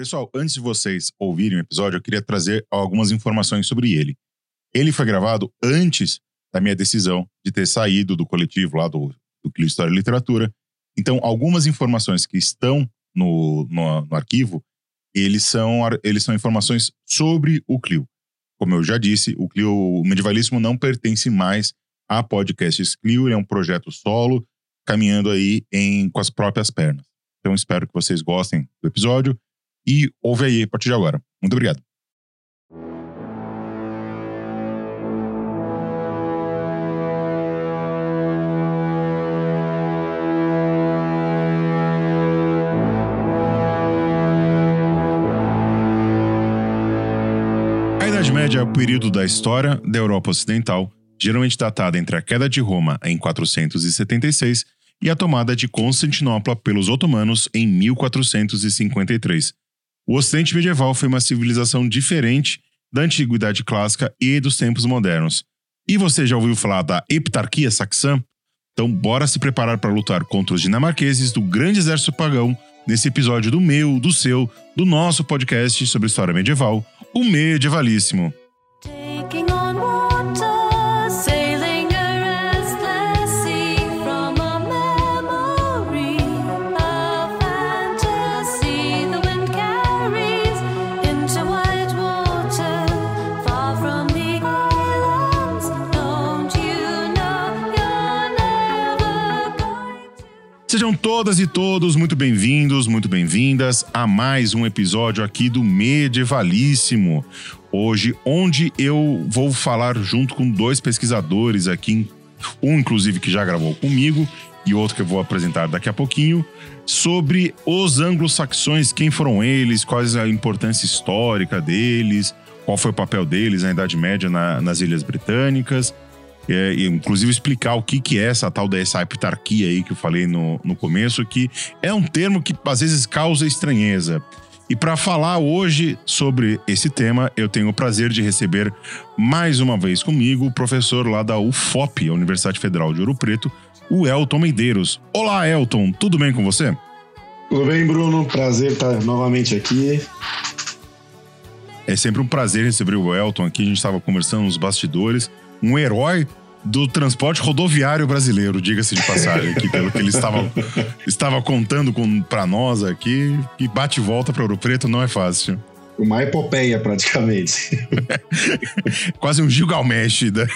Pessoal, antes de vocês ouvirem o episódio, eu queria trazer algumas informações sobre ele. Ele foi gravado antes da minha decisão de ter saído do coletivo lá do, do Clio História e Literatura. Então, algumas informações que estão no, no, no arquivo, eles são, eles são informações sobre o Clio. Como eu já disse, o Clio o Medievalismo não pertence mais a Podcasts Clio, ele é um projeto solo, caminhando aí em, com as próprias pernas. Então, espero que vocês gostem do episódio e ouve aí a partir de agora. Muito obrigado. A Idade Média é o período da história da Europa Ocidental, geralmente datada entre a queda de Roma em 476 e a tomada de Constantinopla pelos otomanos em 1453. O Ocidente medieval foi uma civilização diferente da antiguidade clássica e dos tempos modernos. E você já ouviu falar da heptarquia saxã? Então, bora se preparar para lutar contra os dinamarqueses do grande exército pagão nesse episódio do meu, do seu, do nosso podcast sobre história medieval, o Medievalíssimo. Todas e todos muito bem-vindos, muito bem-vindas a mais um episódio aqui do Medievalíssimo. Hoje, onde eu vou falar junto com dois pesquisadores aqui, um inclusive que já gravou comigo e outro que eu vou apresentar daqui a pouquinho, sobre os anglo-saxões, quem foram eles, quais a importância histórica deles, qual foi o papel deles na Idade Média na- nas Ilhas Britânicas. É, inclusive explicar o que, que é essa tal dessa heptarquia aí que eu falei no, no começo, que é um termo que às vezes causa estranheza. E para falar hoje sobre esse tema, eu tenho o prazer de receber mais uma vez comigo o professor lá da UFOP, a Universidade Federal de Ouro Preto, o Elton Medeiros. Olá, Elton, tudo bem com você? Tudo bem, Bruno? Prazer estar novamente aqui. É sempre um prazer receber o Elton aqui. A gente estava conversando nos bastidores. Um herói do transporte rodoviário brasileiro, diga-se de passagem, aqui, pelo que ele estava, estava contando para nós aqui. E bate e volta para Ouro Preto não é fácil. Uma epopeia, praticamente. Quase um Gilgamesh da,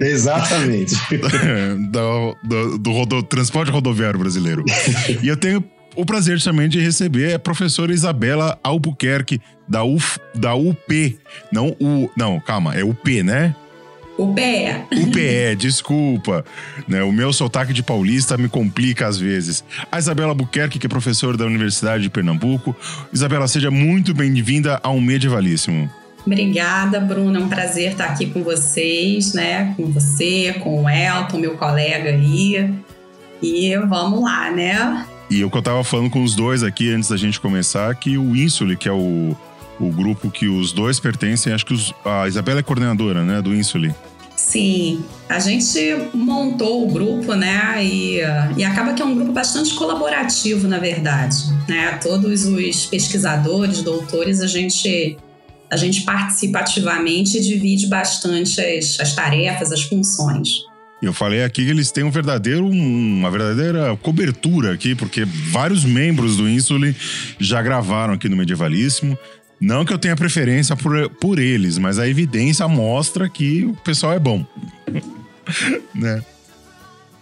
Exatamente. do, do, do rodo- transporte rodoviário brasileiro. E eu tenho o prazer também de receber a professora Isabela Albuquerque, da, UF, da UP. Não, o, não, calma, é UP, né? O pé. UPE, desculpa. Né, o meu sotaque de paulista me complica às vezes. A Isabela Buquerque, que é professora da Universidade de Pernambuco. Isabela, seja muito bem-vinda ao Medievalíssimo. Obrigada, Bruno. É um prazer estar aqui com vocês, né? Com você, com o Elton, meu colega aí. E vamos lá, né? E o que eu tava falando com os dois aqui antes da gente começar, que o Insule, que é o, o grupo que os dois pertencem, acho que os- a Isabela é coordenadora, né, do Insule. Sim, a gente montou o grupo, né? E, e acaba que é um grupo bastante colaborativo, na verdade. Né? Todos os pesquisadores, doutores, a gente, a gente participa ativamente e divide bastante as, as tarefas, as funções. Eu falei aqui que eles têm um verdadeiro, uma verdadeira cobertura aqui, porque vários membros do Insule já gravaram aqui no Medievalíssimo. Não que eu tenha preferência por, por eles, mas a evidência mostra que o pessoal é bom. né?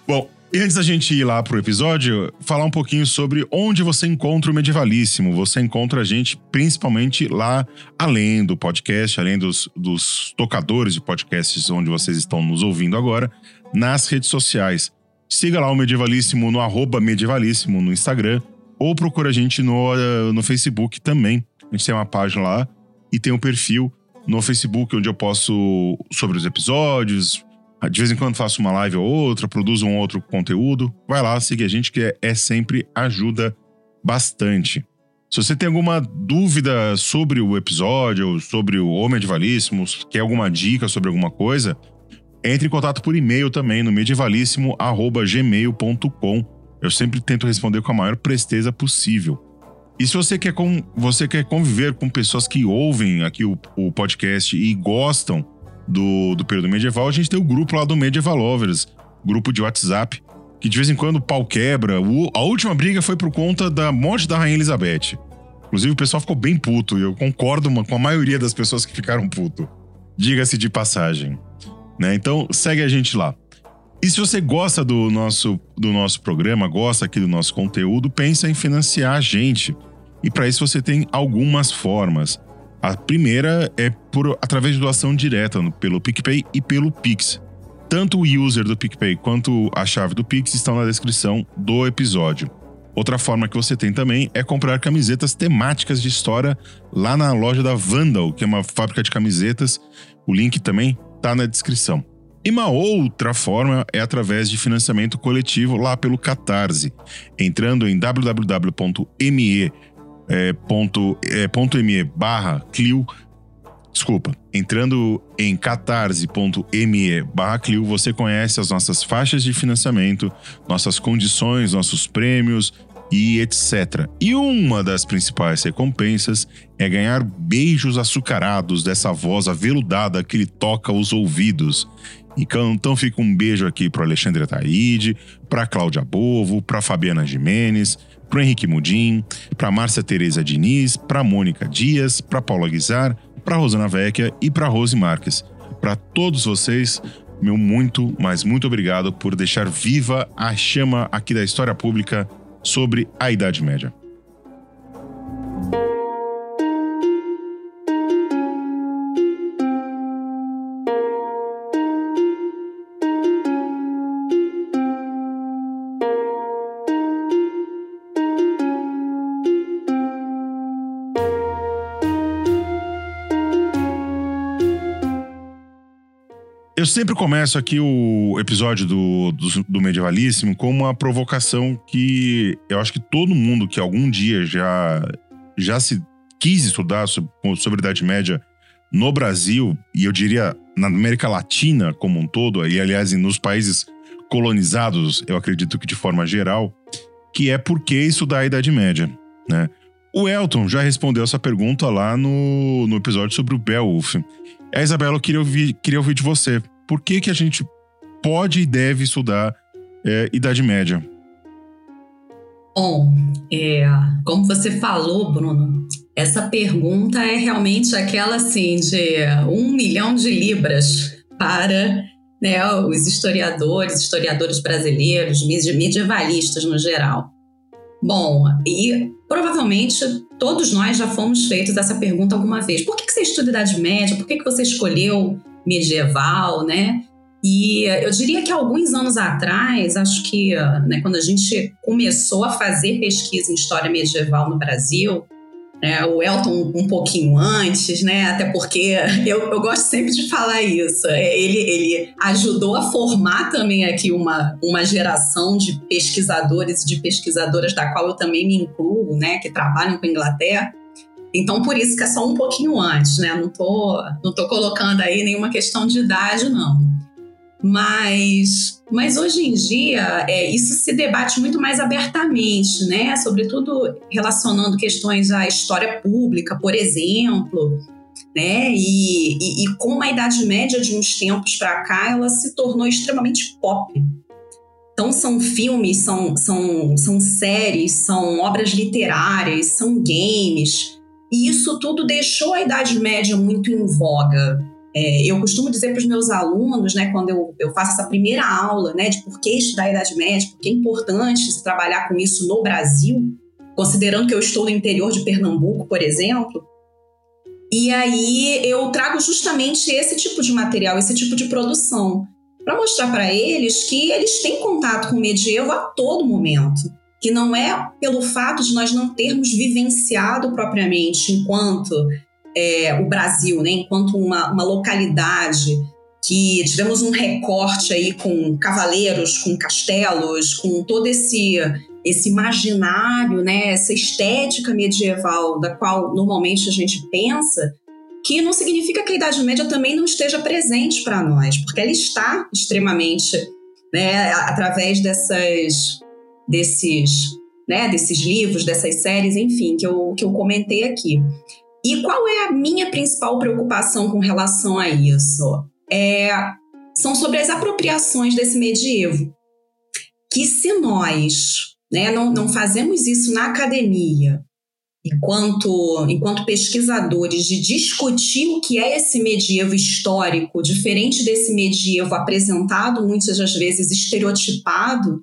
Bom, e antes da gente ir lá pro episódio, falar um pouquinho sobre onde você encontra o Medievalíssimo. Você encontra a gente principalmente lá, além do podcast, além dos, dos tocadores de podcasts onde vocês estão nos ouvindo agora, nas redes sociais. Siga lá o Medievalíssimo no arroba Medievalíssimo no Instagram ou procura a gente no, eh, no Facebook também. A gente tem uma página lá e tem um perfil no Facebook onde eu posto sobre os episódios. De vez em quando faço uma live ou outra, produzo um outro conteúdo. Vai lá, siga a gente que é, é sempre ajuda bastante. Se você tem alguma dúvida sobre o episódio, sobre o O Medievalíssimo, quer alguma dica sobre alguma coisa, entre em contato por e-mail também no medievalíssimo.gmail.com. Eu sempre tento responder com a maior presteza possível. E se você quer, com, você quer conviver com pessoas que ouvem aqui o, o podcast e gostam do, do período medieval, a gente tem o grupo lá do Medieval Lovers, grupo de WhatsApp, que de vez em quando o pau quebra. O- a última briga foi por conta da morte da Rainha Elizabeth. Inclusive, o pessoal ficou bem puto, e eu concordo com a maioria das pessoas que ficaram puto. Diga-se de passagem. Né? Então, segue a gente lá. E se você gosta do nosso, do nosso programa, gosta aqui do nosso conteúdo, pensa em financiar a gente. E para isso você tem algumas formas. A primeira é por através de doação direta pelo PicPay e pelo Pix. Tanto o user do PicPay quanto a chave do Pix estão na descrição do episódio. Outra forma que você tem também é comprar camisetas temáticas de história lá na loja da Vandal, que é uma fábrica de camisetas. O link também tá na descrição. E uma outra forma é através de financiamento coletivo lá pelo Catarse, entrando em www.me é, ponto, é, ponto .me barra Clio. Desculpa, entrando em catarse.me barra Clio, você conhece as nossas faixas de financiamento, nossas condições, nossos prêmios e etc. E uma das principais recompensas é ganhar beijos açucarados dessa voz aveludada que lhe toca os ouvidos. Então, fica um beijo aqui para Alexandre Ataíde, para Cláudia Bovo, para Fabiana Jimenez, para Henrique Mudim, para Márcia Tereza Diniz, para Mônica Dias, para Paula Guizar, para Rosana Vecchia e para Rose Marques. Para todos vocês, meu muito, mas muito obrigado por deixar viva a chama aqui da história pública sobre a Idade Média. Eu sempre começo aqui o episódio do, do, do Medievalíssimo com uma provocação que eu acho que todo mundo que algum dia já, já se quis estudar sobre, sobre a Idade Média no Brasil, e eu diria na América Latina como um todo, e aliás nos países colonizados, eu acredito que de forma geral, que é por que estudar a Idade Média, né? O Elton já respondeu essa pergunta lá no, no episódio sobre o Beowulf. A Isabela, eu queria ouvir, queria ouvir de você. Por que, que a gente pode e deve estudar é, Idade Média? Bom, é, como você falou, Bruno, essa pergunta é realmente aquela assim de um milhão de libras para né, os historiadores, historiadores brasileiros, medi- medievalistas no geral. Bom, e provavelmente todos nós já fomos feitos essa pergunta alguma vez. Por que, que você estuda Idade Média? Por que, que você escolheu medieval, né? E eu diria que alguns anos atrás, acho que né, quando a gente começou a fazer pesquisa em história medieval no Brasil, né, o Elton um pouquinho antes, né? Até porque eu, eu gosto sempre de falar isso. É, Ele, ele ajudou a formar também aqui uma, uma geração de pesquisadores e de pesquisadoras, da qual eu também me incluo, né? Que trabalham com a Inglaterra. Então, por isso que é só um pouquinho antes, né? Não tô, não tô colocando aí nenhuma questão de idade, não. Mas, mas hoje em dia, é, isso se debate muito mais abertamente, né? Sobretudo relacionando questões à história pública, por exemplo, né? E, e, e como a Idade Média de uns tempos para cá, ela se tornou extremamente pop. Então são filmes, são, são, são séries, são obras literárias, são games. E isso tudo deixou a Idade Média muito em voga. É, eu costumo dizer para os meus alunos, né, quando eu, eu faço essa primeira aula, né, de por que estudar a Idade Média, por que é importante se trabalhar com isso no Brasil, considerando que eu estou no interior de Pernambuco, por exemplo. E aí eu trago justamente esse tipo de material, esse tipo de produção, para mostrar para eles que eles têm contato com o medievo a todo momento. Que não é pelo fato de nós não termos vivenciado propriamente enquanto é, o Brasil, né, enquanto uma, uma localidade que tivemos um recorte aí com cavaleiros, com castelos, com todo esse esse imaginário, né, essa estética medieval da qual normalmente a gente pensa, que não significa que a Idade Média também não esteja presente para nós, porque ela está extremamente, né, através dessas desses né, desses livros, dessas séries, enfim, que eu, que eu comentei aqui. E qual é a minha principal preocupação com relação a isso? É, são sobre as apropriações desse medievo. Que se nós né, não, não fazemos isso na academia, enquanto, enquanto pesquisadores, de discutir o que é esse medievo histórico, diferente desse medievo apresentado muitas das vezes estereotipado,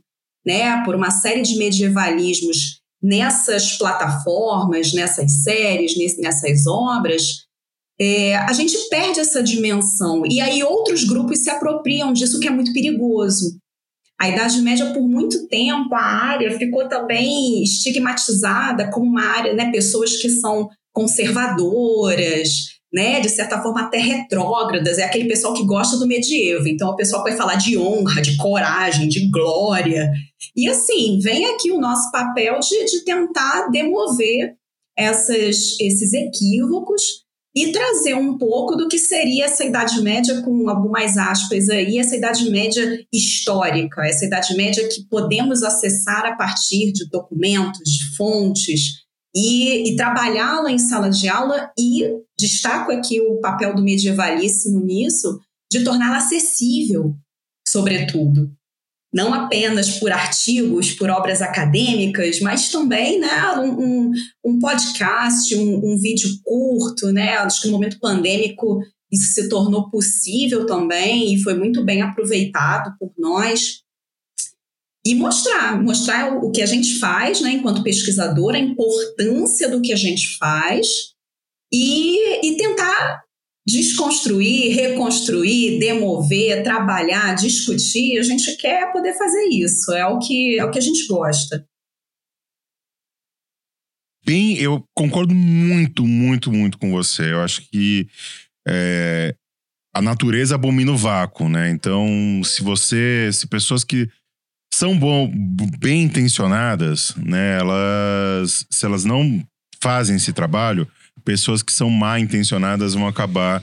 né, por uma série de medievalismos nessas plataformas, nessas séries, nessas obras, é, a gente perde essa dimensão. E aí outros grupos se apropriam disso, que é muito perigoso. A Idade Média, por muito tempo, a área ficou também estigmatizada como uma área, né, pessoas que são conservadoras, né, de certa forma até retrógradas, é aquele pessoal que gosta do medievo. Então, o pessoal vai falar de honra, de coragem, de glória. E assim, vem aqui o nosso papel de, de tentar demover essas, esses equívocos e trazer um pouco do que seria essa Idade Média, com algumas aspas aí, essa Idade Média histórica, essa Idade Média que podemos acessar a partir de documentos, de fontes, e, e trabalhá-la em sala de aula, e destaco aqui o papel do medievalíssimo nisso, de torná-la acessível, sobretudo não apenas por artigos, por obras acadêmicas, mas também né, um, um, um podcast, um, um, vídeo curto. Né? Acho que no momento pandêmico isso se tornou possível também e foi muito bem aproveitado por nós. E mostrar, mostrar o, que a gente faz né, enquanto pesquisador, a importância do que a gente faz e, e tentar desconstruir, reconstruir, demover, trabalhar, discutir, a gente quer poder fazer isso. É o que, é o que a gente gosta. Bem, eu concordo muito, muito, muito com você. Eu acho que é, a natureza abomina o vácuo, né? Então, se você, se pessoas que são bom, bem intencionadas, né, elas, se elas não fazem esse trabalho, pessoas que são mal intencionadas vão acabar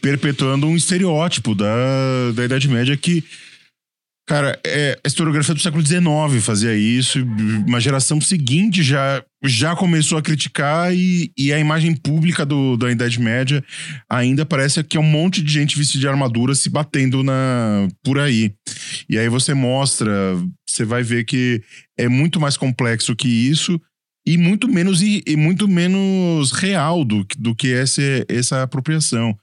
perpetuando um estereótipo da, da Idade Média que. Cara, é, a historiografia do século XIX fazia isso, uma geração seguinte já, já começou a criticar e, e a imagem pública do, da Idade Média ainda parece que é um monte de gente vestida de armadura se batendo na, por aí. E aí você mostra, você vai ver que é muito mais complexo que isso e muito menos e, e muito menos real do, do que essa, essa apropriação.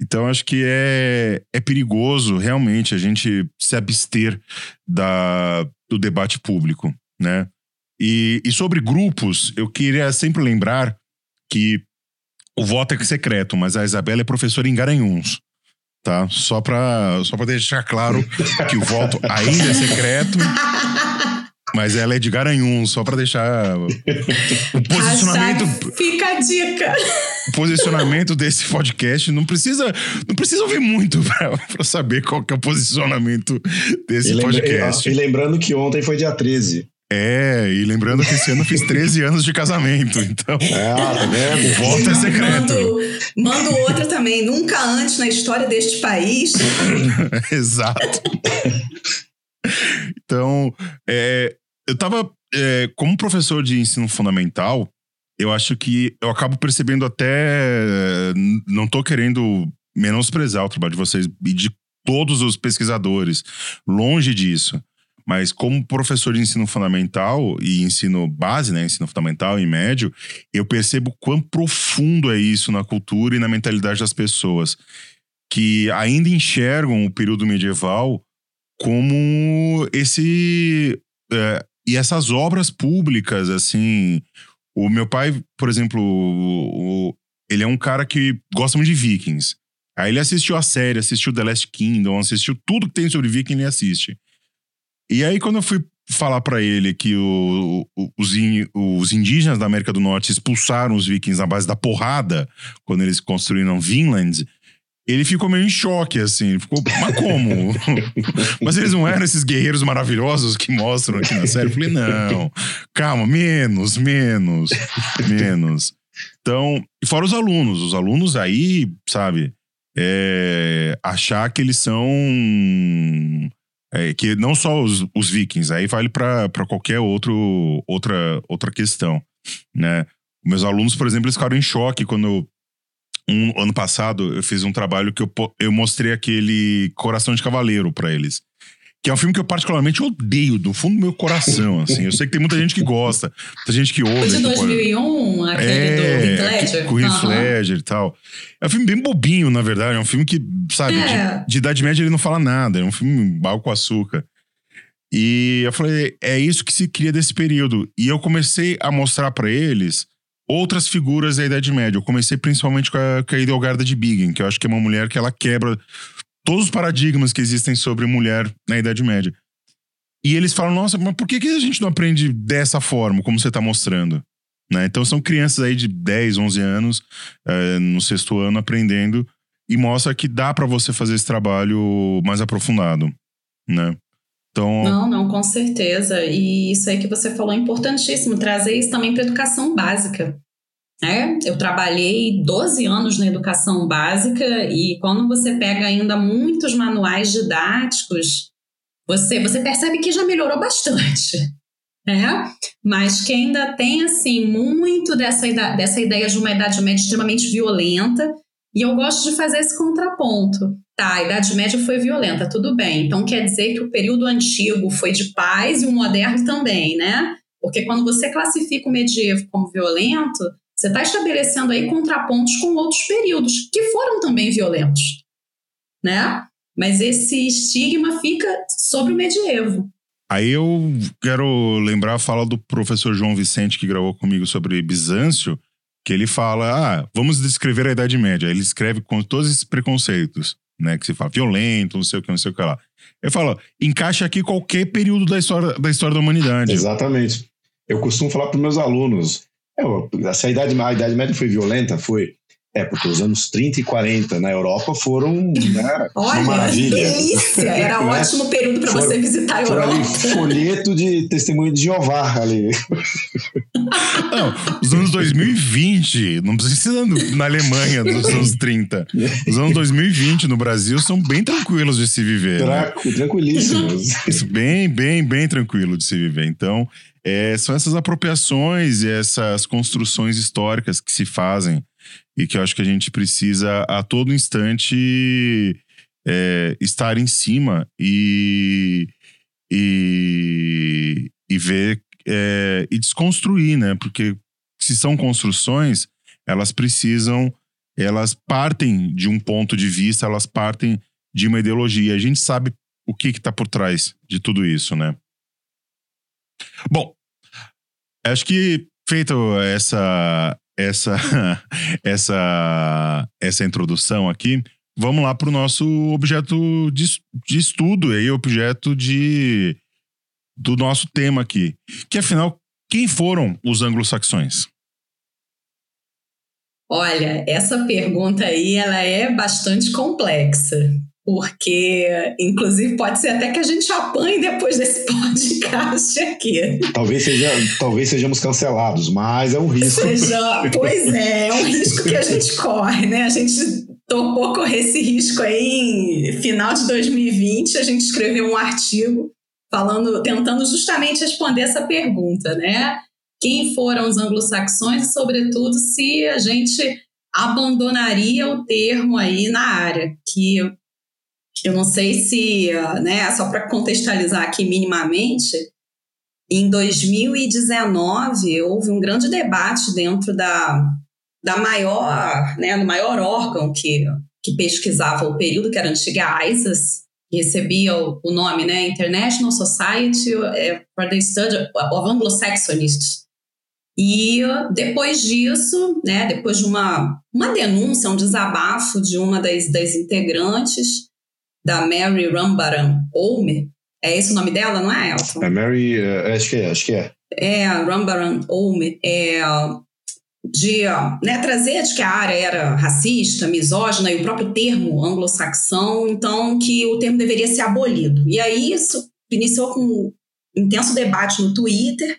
Então, acho que é, é perigoso realmente a gente se abster da, do debate público, né? E, e sobre grupos, eu queria sempre lembrar que o voto é secreto, mas a Isabela é professora em Garanhuns, tá? Só para só deixar claro que o voto ainda é secreto. Mas ela é de Garanhuns, só pra deixar o posicionamento. Fica a dica. O posicionamento desse podcast não precisa, não precisa ouvir muito pra, pra saber qual que é o posicionamento desse E, lembra- podcast. e lembrando que ontem foi dia 13. É, e lembrando que esse ano eu fiz 13 anos de casamento, então Ah, vendo? o voto é secreto. Mando, mando outra também. Nunca antes na história deste país. Exato. Então, é, eu tava. é, como professor de ensino fundamental, eu acho que eu acabo percebendo até. Não tô querendo menosprezar o trabalho de vocês e de todos os pesquisadores. Longe disso. Mas como professor de ensino fundamental e ensino base, né, ensino fundamental e médio, eu percebo quão profundo é isso na cultura e na mentalidade das pessoas que ainda enxergam o período medieval como esse é, e essas obras públicas assim o meu pai por exemplo o- o- ele é um cara que gosta muito de Vikings. Aí ele assistiu a série assistiu The Last Kingdom assistiu tudo que tem sobre Viking ele assiste. E aí quando eu fui falar pra ele que o- os, in- os indígenas da América do Norte expulsaram os vikings na base da porrada quando eles construíram Vinland ele ficou meio em choque, assim. Ficou, mas como? mas eles não eram esses guerreiros maravilhosos que mostram aqui na série? Eu falei, não, calma, menos, menos, menos. Então, e fora os alunos. Os alunos aí, sabe, é, achar que eles são É, que não só os, os vikings, aí vale para qualquer outro, outra, outra questão, né? Meus alunos, por exemplo, eles ficaram em choque quando eu, um ano passado eu fiz um trabalho que eu, eu mostrei aquele Coração de Cavaleiro para eles. Que é um filme que eu particularmente odeio, do fundo do meu coração, assim. Eu sei que tem muita gente que gosta, muita gente que ouve. O de aqui, pode- 2001, aquele do Heath Ledger. com o Heath. Ledger e tal. É um filme bem bobinho, na verdade. É um filme que, sabe, É. de, de Idade Média ele não fala nada. É um filme balco com açúcar. E eu falei, é isso que se cria desse período. E eu comecei a mostrar pra eles outras figuras da Idade Média. Eu comecei principalmente com a, com a Edelgarda de Bingen, que eu acho que é uma mulher que ela quebra todos os paradigmas que existem sobre mulher na Idade Média. E eles falam, nossa, mas por que, que a gente não aprende dessa forma, como você está mostrando? Né? Então são crianças aí de 10, 11 anos, eh, no sexto ano, aprendendo, e mostra que dá para você fazer esse trabalho mais aprofundado, né? Então, Não, não, com certeza. E isso aí que você falou é importantíssimo, trazer isso também para educação básica. né? eu trabalhei 12 anos na educação básica e quando você pega ainda muitos manuais didáticos, você, você percebe que já melhorou bastante. Né? Mas que ainda tem assim muito dessa, dessa ideia de uma Idade Média extremamente violenta, e eu gosto de fazer esse contraponto. Tá, a Idade Média foi violenta, tudo bem. Então quer dizer que o período antigo foi de paz e o moderno também, né? Porque quando você classifica o medievo como violento, você está estabelecendo aí contrapontos com outros períodos que foram também violentos, né? Mas esse estigma fica sobre o medievo. aí eu quero lembrar a fala do professor João Vicente, que gravou comigo sobre Bizâncio, que ele fala, ah, vamos descrever a Idade Média. Ele escreve com todos esses preconceitos, né? Que se fala violento, não sei o que, não sei o que lá. Ele fala, encaixa aqui qualquer período da história da, história da humanidade. Exatamente. Eu costumo falar para meus alunos: é, se a idade, a idade Média foi violenta, foi. É, porque os anos 30 e 40 na Europa foram né, uma Olha, maravilha. delícia! Era um Né? ótimo período para você visitar a Foi ali Europa. folheto de testemunho de Jeová ali. Não, os anos 2020, não precisa na Alemanha dos anos 30. Os anos 2020 no Brasil são bem tranquilos de se viver. né? Tranqu- Tranquilíssimos. Isso, bem, bem, bem tranquilo de se viver. Então, é, são essas apropriações e essas construções históricas que se fazem e que eu acho que a gente precisa a todo instante é, estar em cima e, e, e ver é, e desconstruir, né? Porque se são construções, elas precisam, elas partem de um ponto de vista, elas partem de uma ideologia. A gente sabe o que está por trás de tudo isso, né? Bom, acho que feita essa essa essa essa introdução aqui, vamos lá para o nosso objeto de, de estudo aí, objeto de do nosso tema aqui, que afinal quem foram os anglo-saxões? Olha, essa pergunta aí ela é bastante complexa, porque inclusive pode ser até que a gente apanhe depois desse podcast aqui. Talvez, seja, talvez sejamos cancelados, mas é um risco. Seja, pois é, é um risco que a gente corre, né? A gente topou correr esse risco aí em final de 2020, a gente escreveu um artigo falando, tentando justamente responder essa pergunta, né? Quem foram os anglo-saxões e, sobretudo, se a gente abandonaria o termo aí na área, que eu não sei se, né, só para contextualizar aqui minimamente, em 2019 houve um grande debate dentro da, da maior, né, do maior órgão que, que pesquisava o período, que era a antiga ISIS, que recebia o, o nome, né, International Society for the Study of Anglo-Saxonists. E depois disso, né, depois de uma, uma denúncia, um desabafo de uma das, das integrantes, da Mary Rambaran Olme, é esse o nome dela, não é, Elton? A Mary, eh, acho que é, acho que é. É, Rambaran Olme, é, de né, trazer de que a área era racista, misógina e o próprio termo anglo-saxão, então que o termo deveria ser abolido. E aí isso iniciou com um intenso debate no Twitter,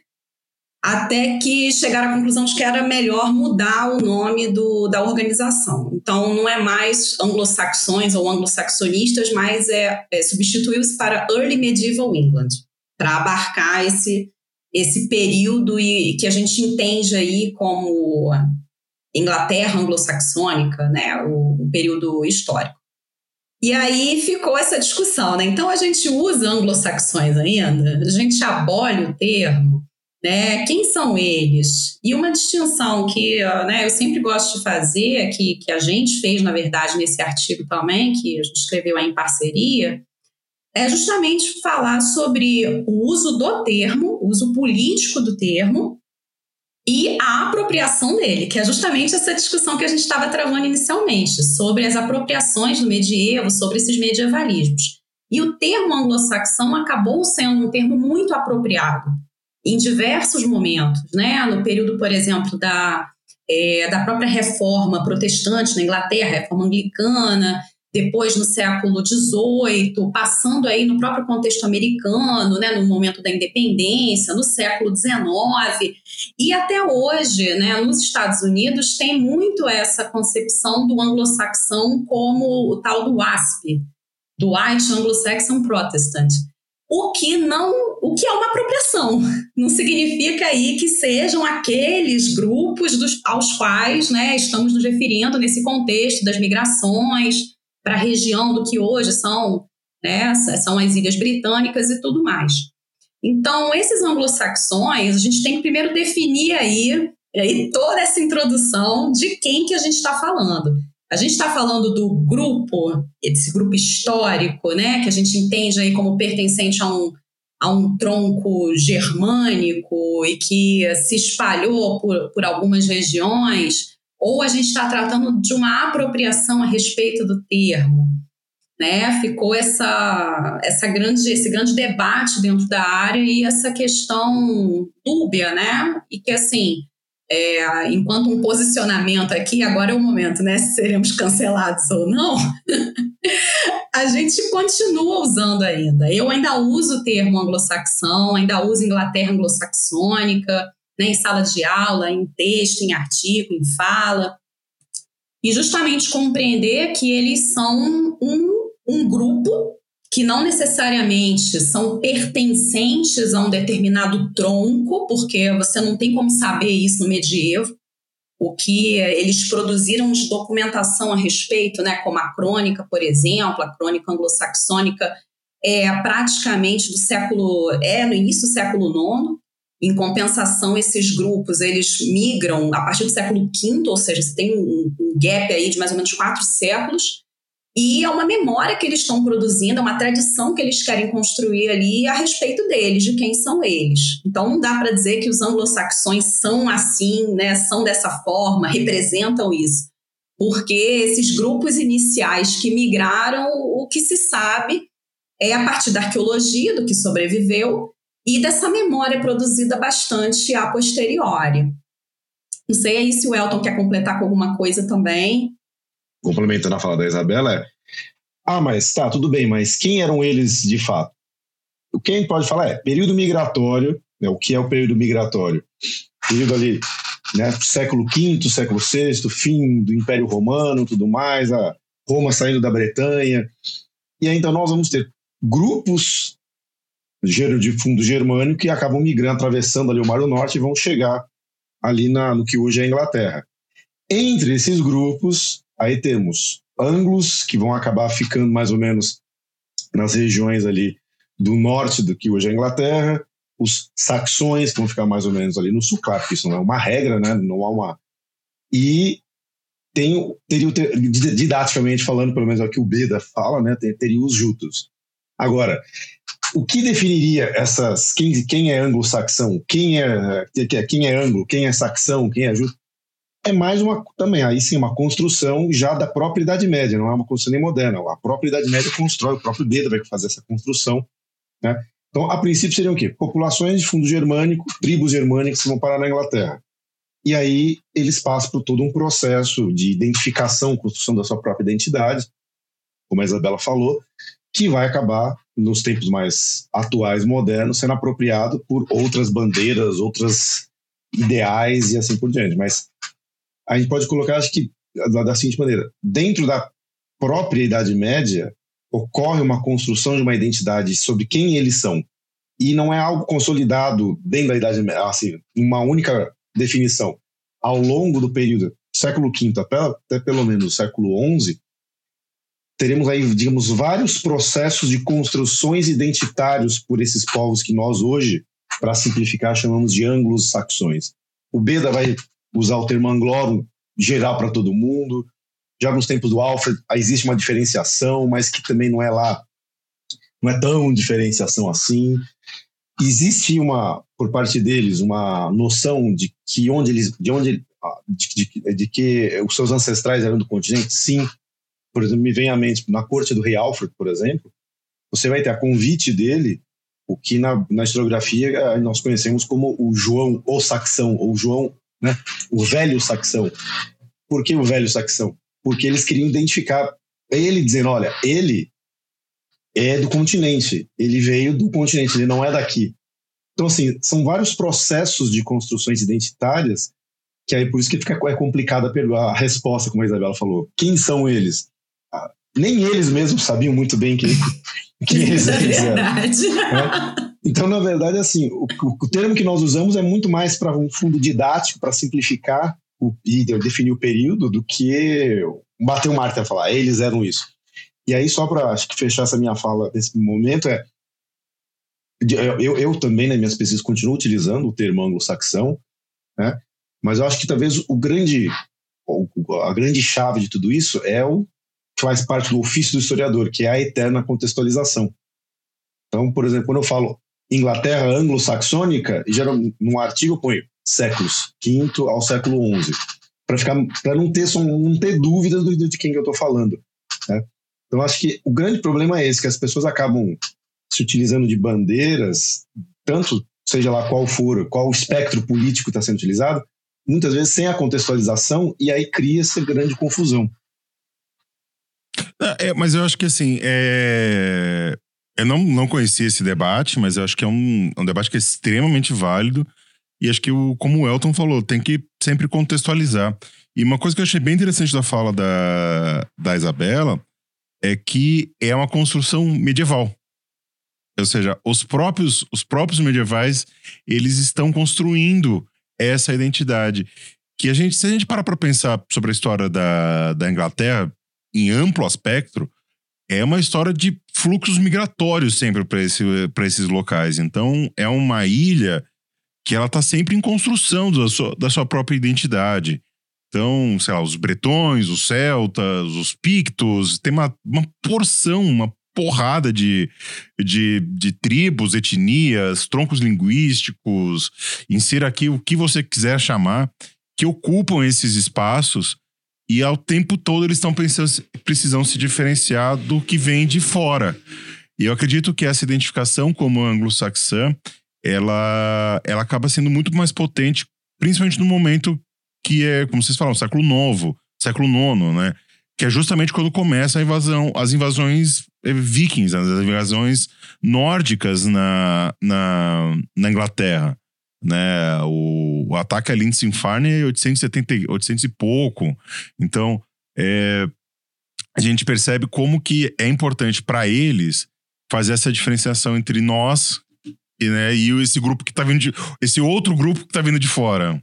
até que chegaram à conclusão de que era melhor mudar o nome do, da organização. Então, não é mais anglo-saxões ou anglo-saxonistas, mas é, é substituiu-se para Early Medieval England, para abarcar esse, esse período e, que a gente entende aí como Inglaterra anglo-saxônica, né, o, o período histórico. E aí ficou essa discussão, né? Então a gente usa anglo-saxões ainda, a gente abole o termo, né? Quem são eles? E uma distinção que né, eu sempre gosto de fazer, que, que a gente fez, na verdade, nesse artigo também, que a gente escreveu em parceria, é justamente falar sobre o uso do termo, o uso político do termo, e a apropriação dele, que é justamente essa discussão que a gente estava travando inicialmente, sobre as apropriações do medievo, sobre esses medievalismos. E o termo anglo-saxão acabou sendo um termo muito apropriado em diversos momentos, né? No período, por exemplo, da, é, da própria reforma protestante na Inglaterra, reforma anglicana, depois no século XVIII, passando aí no próprio contexto americano, né, no momento da independência, no século XIX, e até hoje, né, nos Estados Unidos, tem muito essa concepção do anglo-saxão como o tal do WASP, do White Anglo-Saxon Protestant, o que não, o que é uma apropriação. Não significa aí que sejam aqueles grupos dos, aos quais né, estamos nos referindo nesse contexto das migrações, para a região do que hoje são, né, são as Ilhas Britânicas e tudo mais. Então, esses anglo-saxões, a gente tem que primeiro definir aí, aí toda essa introdução de quem que a gente está falando. A gente está falando do grupo, esse grupo histórico, né, que a gente entende aí como pertencente a um, a um tronco germânico e que se espalhou por, por algumas regiões, ou a gente está tratando de uma apropriação a respeito do termo. Né? Ficou essa, essa grande, esse grande debate dentro da área e essa questão dúbia, né? E que, assim, é, enquanto um posicionamento aqui, agora é o momento, né? Se seremos cancelados ou não, a gente continua usando ainda. Eu ainda uso o termo anglo-saxão, ainda uso Inglaterra anglo-saxônica, né, em sala de aula, em texto, em artigo, em fala. E justamente compreender que eles são um, um grupo que não necessariamente são pertencentes a um determinado tronco, porque você não tem como saber isso no medievo. O que eles produziram de documentação a respeito, né, como a crônica, por exemplo, a crônica anglo-saxônica é praticamente do século, é no início do século IX, em compensação, esses grupos eles migram a partir do século V, ou seja, você tem um, um gap aí de mais ou menos quatro séculos, e é uma memória que eles estão produzindo, é uma tradição que eles querem construir ali a respeito deles, de quem são eles. Então não dá para dizer que os anglo-saxões são assim, né, são dessa forma, representam isso. Porque esses grupos iniciais que migraram, o que se sabe é a partir da arqueologia, do que sobreviveu, e dessa memória produzida bastante a posteriori. Não sei aí se o Elton quer completar com alguma coisa também. Complementando a fala da Isabela, é, ah, mas tá, tudo bem, mas quem eram eles de fato? O que a gente pode falar é período migratório, né, o que é o período migratório? Período ali, né, século V, século VI, fim do Império Romano, tudo mais, a Roma saindo da Bretanha. E então nós vamos ter grupos de fundo germânico que acabam migrando, atravessando ali o Mar do Norte e vão chegar ali na, no que hoje é a Inglaterra. Entre esses grupos, aí temos anglos, que vão acabar ficando mais ou menos nas regiões ali do norte do que hoje é a Inglaterra, os saxões, que vão ficar mais ou menos ali no sul, claro que isso não é uma regra, né? não há uma... E tem, teria, didaticamente falando, pelo menos é o que o Beda fala, né? teria os jutos. Agora, o que definiria essas quem, quem é anglo-saxão, quem é quem é anglo, quem é saxão, quem é justo? É mais uma também aí sim uma construção já da própria Idade Média, não é uma construção nem moderna. A própria Idade Média constrói, o próprio Beda vai fazer essa construção, né? Então, a princípio seriam o quê? Populações de fundo germânico, tribos germânicas que vão parar na Inglaterra. E aí eles passam por todo um processo de identificação, construção da sua própria identidade, como a Isabela falou, que vai acabar, nos tempos mais atuais, modernos, sendo apropriado por outras bandeiras, outras ideais e assim por diante. Mas a gente pode colocar, acho que, da, da seguinte maneira: dentro da própria Idade Média, ocorre uma construção de uma identidade sobre quem eles são. E não é algo consolidado dentro da Idade Média, assim, uma única definição. Ao longo do período, século V até, até pelo menos século XI, teremos aí, digamos, vários processos de construções identitários por esses povos que nós hoje, para simplificar, chamamos de anglo-saxões. O Beda vai usar o termo anglorum geral para todo mundo. Já nos tempos do Alfred existe uma diferenciação, mas que também não é lá, não é tão diferenciação assim. Existe uma, por parte deles, uma noção de que onde eles, de onde, de, de, de que os seus ancestrais eram do continente, sim, por exemplo, me vem à mente, na corte do rei Alfred, por exemplo, você vai ter a convite dele, o que na, na historiografia eh, nós conhecemos como o João o Saxão, ou João, né, o velho saxão. Por que o velho saxão? Porque eles queriam identificar ele dizendo, olha, ele é do continente, ele veio do continente, ele não é daqui. Então, assim, são vários processos de construções identitárias que aí por isso que fica é complicada a, resposta, como a Isabela falou. Quem são eles? nem eles mesmos sabiam muito bem quem, quem eles é eram. verdade. né? Então, na verdade, assim, o, o termo que nós usamos é muito mais para um fundo didático, para simplificar o, e definir o período, do que bater o martelo e falar, "Ah, eles eram isso. E aí, só para fechar essa minha fala nesse momento, é. Eu, eu, eu também, nas minhas pesquisas, continuo utilizando o termo anglo-saxão, né? mas eu acho que talvez o grande, a grande chave de tudo isso é o que faz parte do ofício do historiador, que é a eterna contextualização. Então, por exemplo, quando eu falo Inglaterra anglo-saxônica, num artigo ponho séculos, quinto ao século XI, para ficar, para não ter não ter dúvidas de quem que eu estou falando. né? Então, acho que o grande problema é esse, que as pessoas acabam se utilizando de bandeiras, tanto seja lá qual for, qual o espectro político está sendo utilizado, muitas vezes sem a contextualização, e aí cria essa grande confusão. É, é, mas eu acho que assim, é... eu não, não conhecia esse debate, mas eu acho que é um, um debate que é extremamente válido. E acho que, o, como o Elton falou, tem que sempre contextualizar. E uma coisa que eu achei bem interessante da fala da, da Isabela é que é uma construção medieval. Ou seja, os próprios, os próprios medievais, eles estão construindo essa identidade. Que a gente, se a gente parar para pensar sobre a história da, da Inglaterra, em amplo aspecto, é uma história de fluxos migratórios sempre para esse, esses locais. Então, é uma ilha que ela está sempre em construção da sua, da sua própria identidade. Então, sei lá, os bretões, os celtas, os pictos, tem uma, uma porção, uma porrada de, de, de tribos, etnias, troncos linguísticos, insira aqui o que você quiser chamar, que ocupam esses espaços e ao tempo todo eles estão precisam se diferenciar do que vem de fora. E eu acredito que essa identificação como anglo-saxã, ela, ela acaba sendo muito mais potente, principalmente no momento que é, como vocês falam, século novo, século nono, né? Que é justamente quando começa a invasão, as invasões eh, vikings, as invasões nórdicas na, na, na Inglaterra. Né? O, o ataque a Lindsay-Farne é 870, 800 e pouco. Então, é, a gente percebe como que é importante para eles fazer essa diferenciação entre nós e, né, e esse grupo que tá vindo de, esse outro grupo que tá vindo de fora.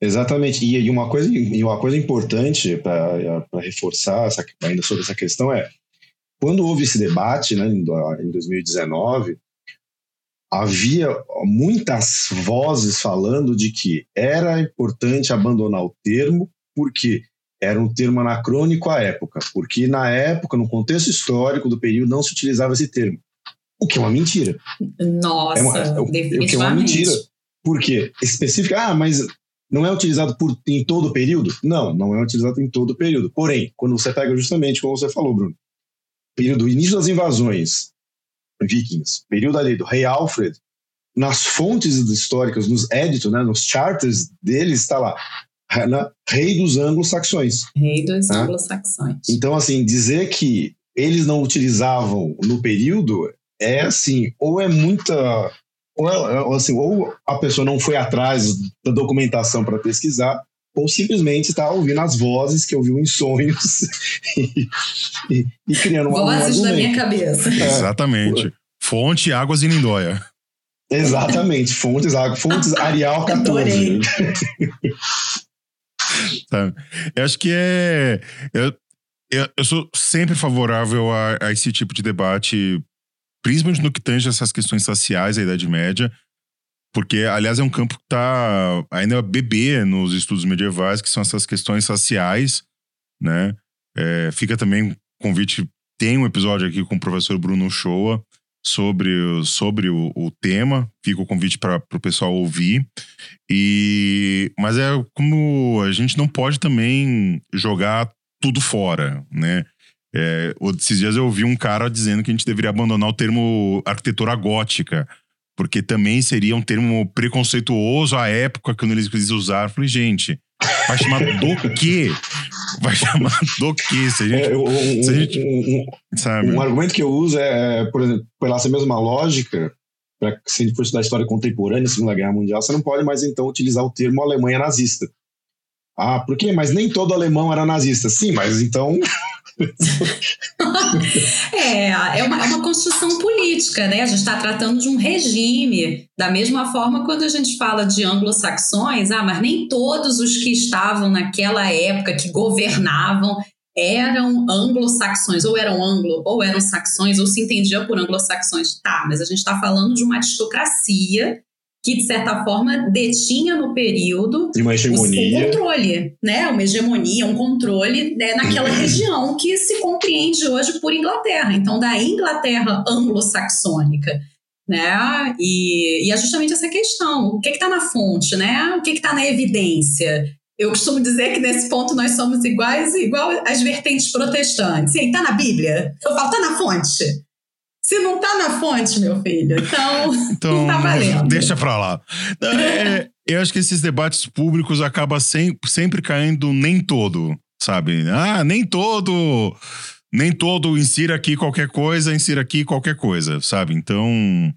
Exatamente. E, uma coisa e uma coisa importante para reforçar essa, ainda sobre essa questão é quando houve esse debate, né, em 2019, havia muitas vozes falando de que era importante abandonar o termo porque era um termo anacrônico à época, porque na época, no contexto histórico do período, não se utilizava esse termo. O que é uma mentira. Nossa, É uma- é o- o que é uma definitivamente. mentira. Por quê? Específica, ah, mas não é utilizado por, em todo o período? Não, não é utilizado em todo o período. Porém, quando você pega justamente como você falou, Bruno, período do início das invasões vikings, período ali do rei Alfred, nas fontes históricas, nos éditos, né, nos charters deles, está lá, né, rei dos anglo-saxões. Rei dos Ah. anglo-saxões. Então, assim, dizer que eles não utilizavam no período é assim, ou é muita ou, assim, ou a pessoa não foi atrás da documentação para pesquisar, ou simplesmente está ouvindo as vozes que ouviu em sonhos e, e- e criando uma, um Vozes da minha cabeça. É. Exatamente. Fonte Águas e Lindóia. Exatamente, fontes, fontes Arial 14. Adorei. Sabe? Eu acho que é. Eu, eu, eu sou sempre favorável a, a esse tipo de debate, principalmente no que tange essas questões sociais da Idade Média, porque, aliás, é um campo que está ainda bebê nos estudos medievais, que são essas questões sociais, né? É, fica também convite. Tem um episódio aqui com o professor Bruno Shoa sobre, sobre o, o tema. Fica o convite para o pessoal ouvir. E, mas é como a gente não pode também jogar tudo fora, né? É, esses dias eu ouvi um cara dizendo que a gente deveria abandonar o termo arquitetura gótica, porque também seria um termo preconceituoso à época quando eles quis usar. Eu falei, gente, vai chamar do quê? Vai chamar do quê? Se a gente, É, um, se a gente- um- um-? Um argumento que eu uso é, por exemplo, pela essa mesma lógica, pra, se a gente for estudar história contemporânea, Segunda Guerra Mundial, você não pode mais então utilizar o termo Alemanha nazista. Ah, por quê? Mas nem todo alemão era nazista. Sim, mas então. É, é uma, é uma construção política, né? A gente está tratando de um regime. Da mesma forma, quando a gente fala de anglo-saxões, ah, mas nem todos os que estavam naquela época, que governavam, eram anglo-saxões, ou eram anglo, ou eram saxões, ou se entendia por anglo-saxões. Tá, mas a gente está falando de uma aristocracia que, de certa forma, detinha no período De uma o hegemonia. controle, né? Uma hegemonia, um controle né, naquela região que se compreende hoje por Inglaterra. Então, da Inglaterra anglo-saxônica. Né? E, e é justamente essa questão. O que está na fonte, né? O que está na evidência? Eu costumo dizer que nesse ponto nós somos iguais, igual às vertentes protestantes. E aí, tá na Bíblia? Eu falo, tá na fonte. Se não tá na fonte, meu filho, então Então, não tá valendo. deixa pra lá. Não, é- eu acho que esses debates públicos acabam sem- sempre caindo nem todo, sabe? Ah, nem todo. Nem todo insira aqui qualquer coisa, insira aqui qualquer coisa, sabe? Então,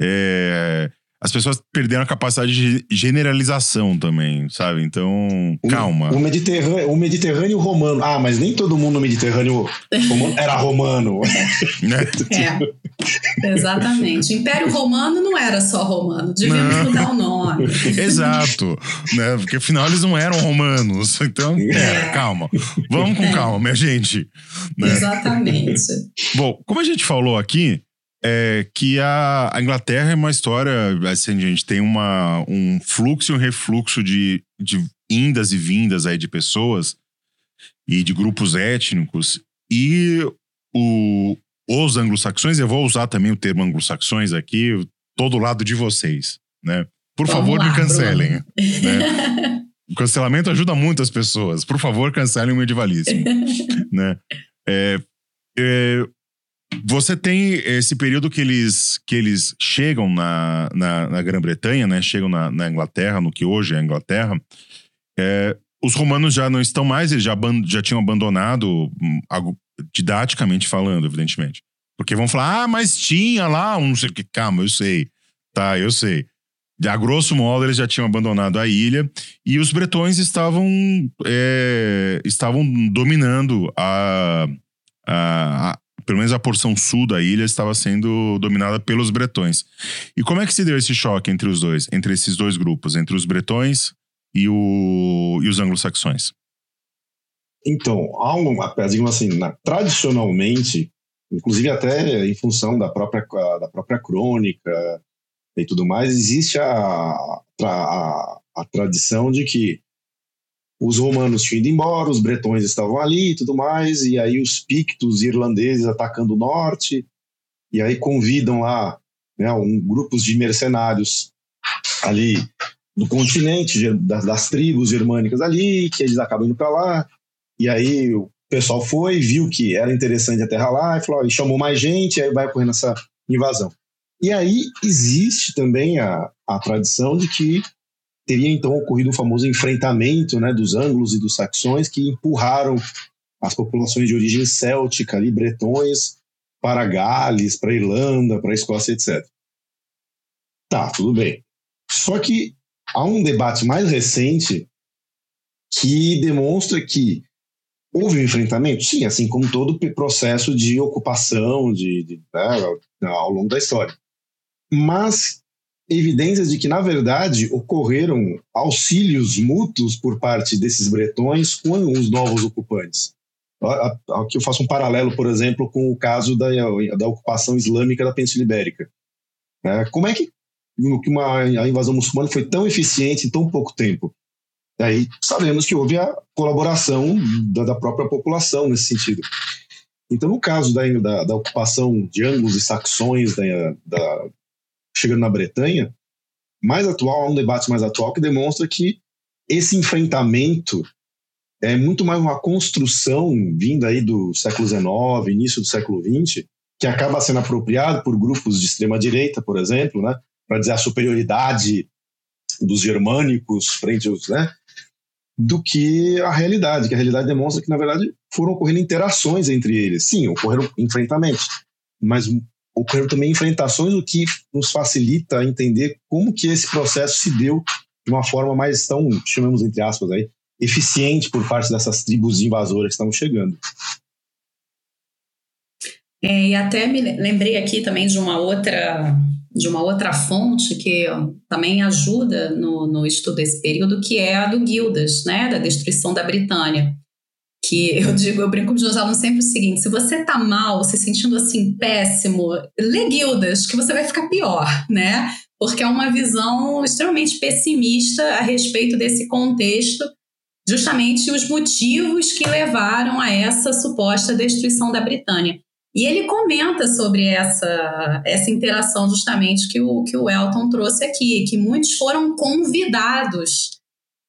é, as pessoas perderam a capacidade de generalização também, sabe? Então, calma. O Mediterrâneo, o Mediterrâneo romano. Ah, mas nem todo mundo no Mediterrâneo romano era romano. né? É, exatamente. Império Romano não era só romano, devíamos Não. mudar o nome. Exato, né? Porque afinal eles não eram romanos. Então, é, calma. Vamos com calma, minha gente. Né? Exatamente. Bom, como a gente falou aqui, é que a, a Inglaterra é uma história, assim, gente tem uma, um fluxo e um refluxo de, de indas e vindas aí de pessoas e de grupos étnicos. E o, os anglo-saxões, eu vou usar também o termo anglo-saxões aqui, todo lado de vocês, né? Por Vamos favor, lá, me cancelem. Né? O cancelamento ajuda muito as pessoas. Por favor, cancelem o medievalismo. né? É, é, você tem esse período que eles, que eles chegam na, na, na Grã-Bretanha, né? chegam na, na Inglaterra, no que hoje é a Inglaterra. É, os romanos já não estão mais, eles já, já tinham abandonado, hum, didaticamente falando, evidentemente. Porque vão falar, ah, mas tinha lá um não sei o que. Calma, eu sei. Tá, eu sei. A grosso modo, eles já tinham abandonado a ilha e os bretões estavam, é, estavam dominando a, a- Pelo menos a porção sul da ilha estava sendo dominada pelos bretões. E como é que se deu esse choque entre os dois, entre esses dois grupos, entre os bretões e, o, e os anglo-saxões? Então, digamos assim, na- tradicionalmente, inclusive até em função da própria, da própria crônica e tudo mais, existe a, a, a tradição de que os romanos tinham ido embora, os bretões estavam ali e tudo mais, e aí os pictos irlandeses atacando o norte, e aí convidam lá né, um, grupos de mercenários ali do continente, de- das, das tribos germânicas ali, que eles acabam indo para lá, e aí o pessoal foi, viu que era interessante a terra lá, e, falou, e chamou mais gente, aí vai ocorrendo essa invasão. E aí existe também a, a tradição de que teria então ocorrido o famoso enfrentamento né, dos anglos e dos saxões que empurraram as populações de origem céltica, ali, bretões, para Gales, para Irlanda, para Escócia, etc. Tá, tudo bem. Só que há um debate mais recente que demonstra que houve um enfrentamento, sim, assim como todo processo de ocupação de, de né, ao longo da história. Mas evidências de que, na verdade, ocorreram auxílios mútuos por parte desses bretões com os novos ocupantes. Aqui eu faço um paralelo, por exemplo, com o caso da, da ocupação islâmica da Península Ibérica. É, como é que uma, a invasão muçulmana foi tão eficiente em tão pouco tempo? Daí sabemos que houve a colaboração da, da própria população nesse sentido. Então, no caso da, da, da ocupação de anglos e saxões da, da, chegando na Bretanha, mais atual, há um debate mais atual que demonstra que esse enfrentamento é muito mais uma construção vinda aí do século XIX, início do século XX, que acaba sendo apropriado por grupos de extrema direita, por exemplo, né, para dizer a superioridade dos germânicos frente aos, né, do que a realidade, que a realidade demonstra que na verdade foram ocorrendo interações entre eles. Sim, ocorreram enfrentamentos, mas ocorreram também enfrentações, o que nos facilita entender como que esse processo se deu de uma forma mais tão, chamamos entre aspas aí, eficiente por parte dessas tribos invasoras que estavam chegando. É, e até me lembrei aqui também de uma outra de uma outra fonte que também ajuda no, no estudo desse período, que é a do Gildas, né, da destruição da Britânia. Que eu digo, eu brinco com os meus alunos sempre o seguinte: se você tá mal, se sentindo assim péssimo, lê Gildas, que você vai ficar pior, né? Porque é uma visão extremamente pessimista a respeito desse contexto justamente os motivos que levaram a essa suposta destruição da Britânia. E ele comenta sobre essa, essa interação justamente que o, que o Elton trouxe aqui, que muitos foram convidados.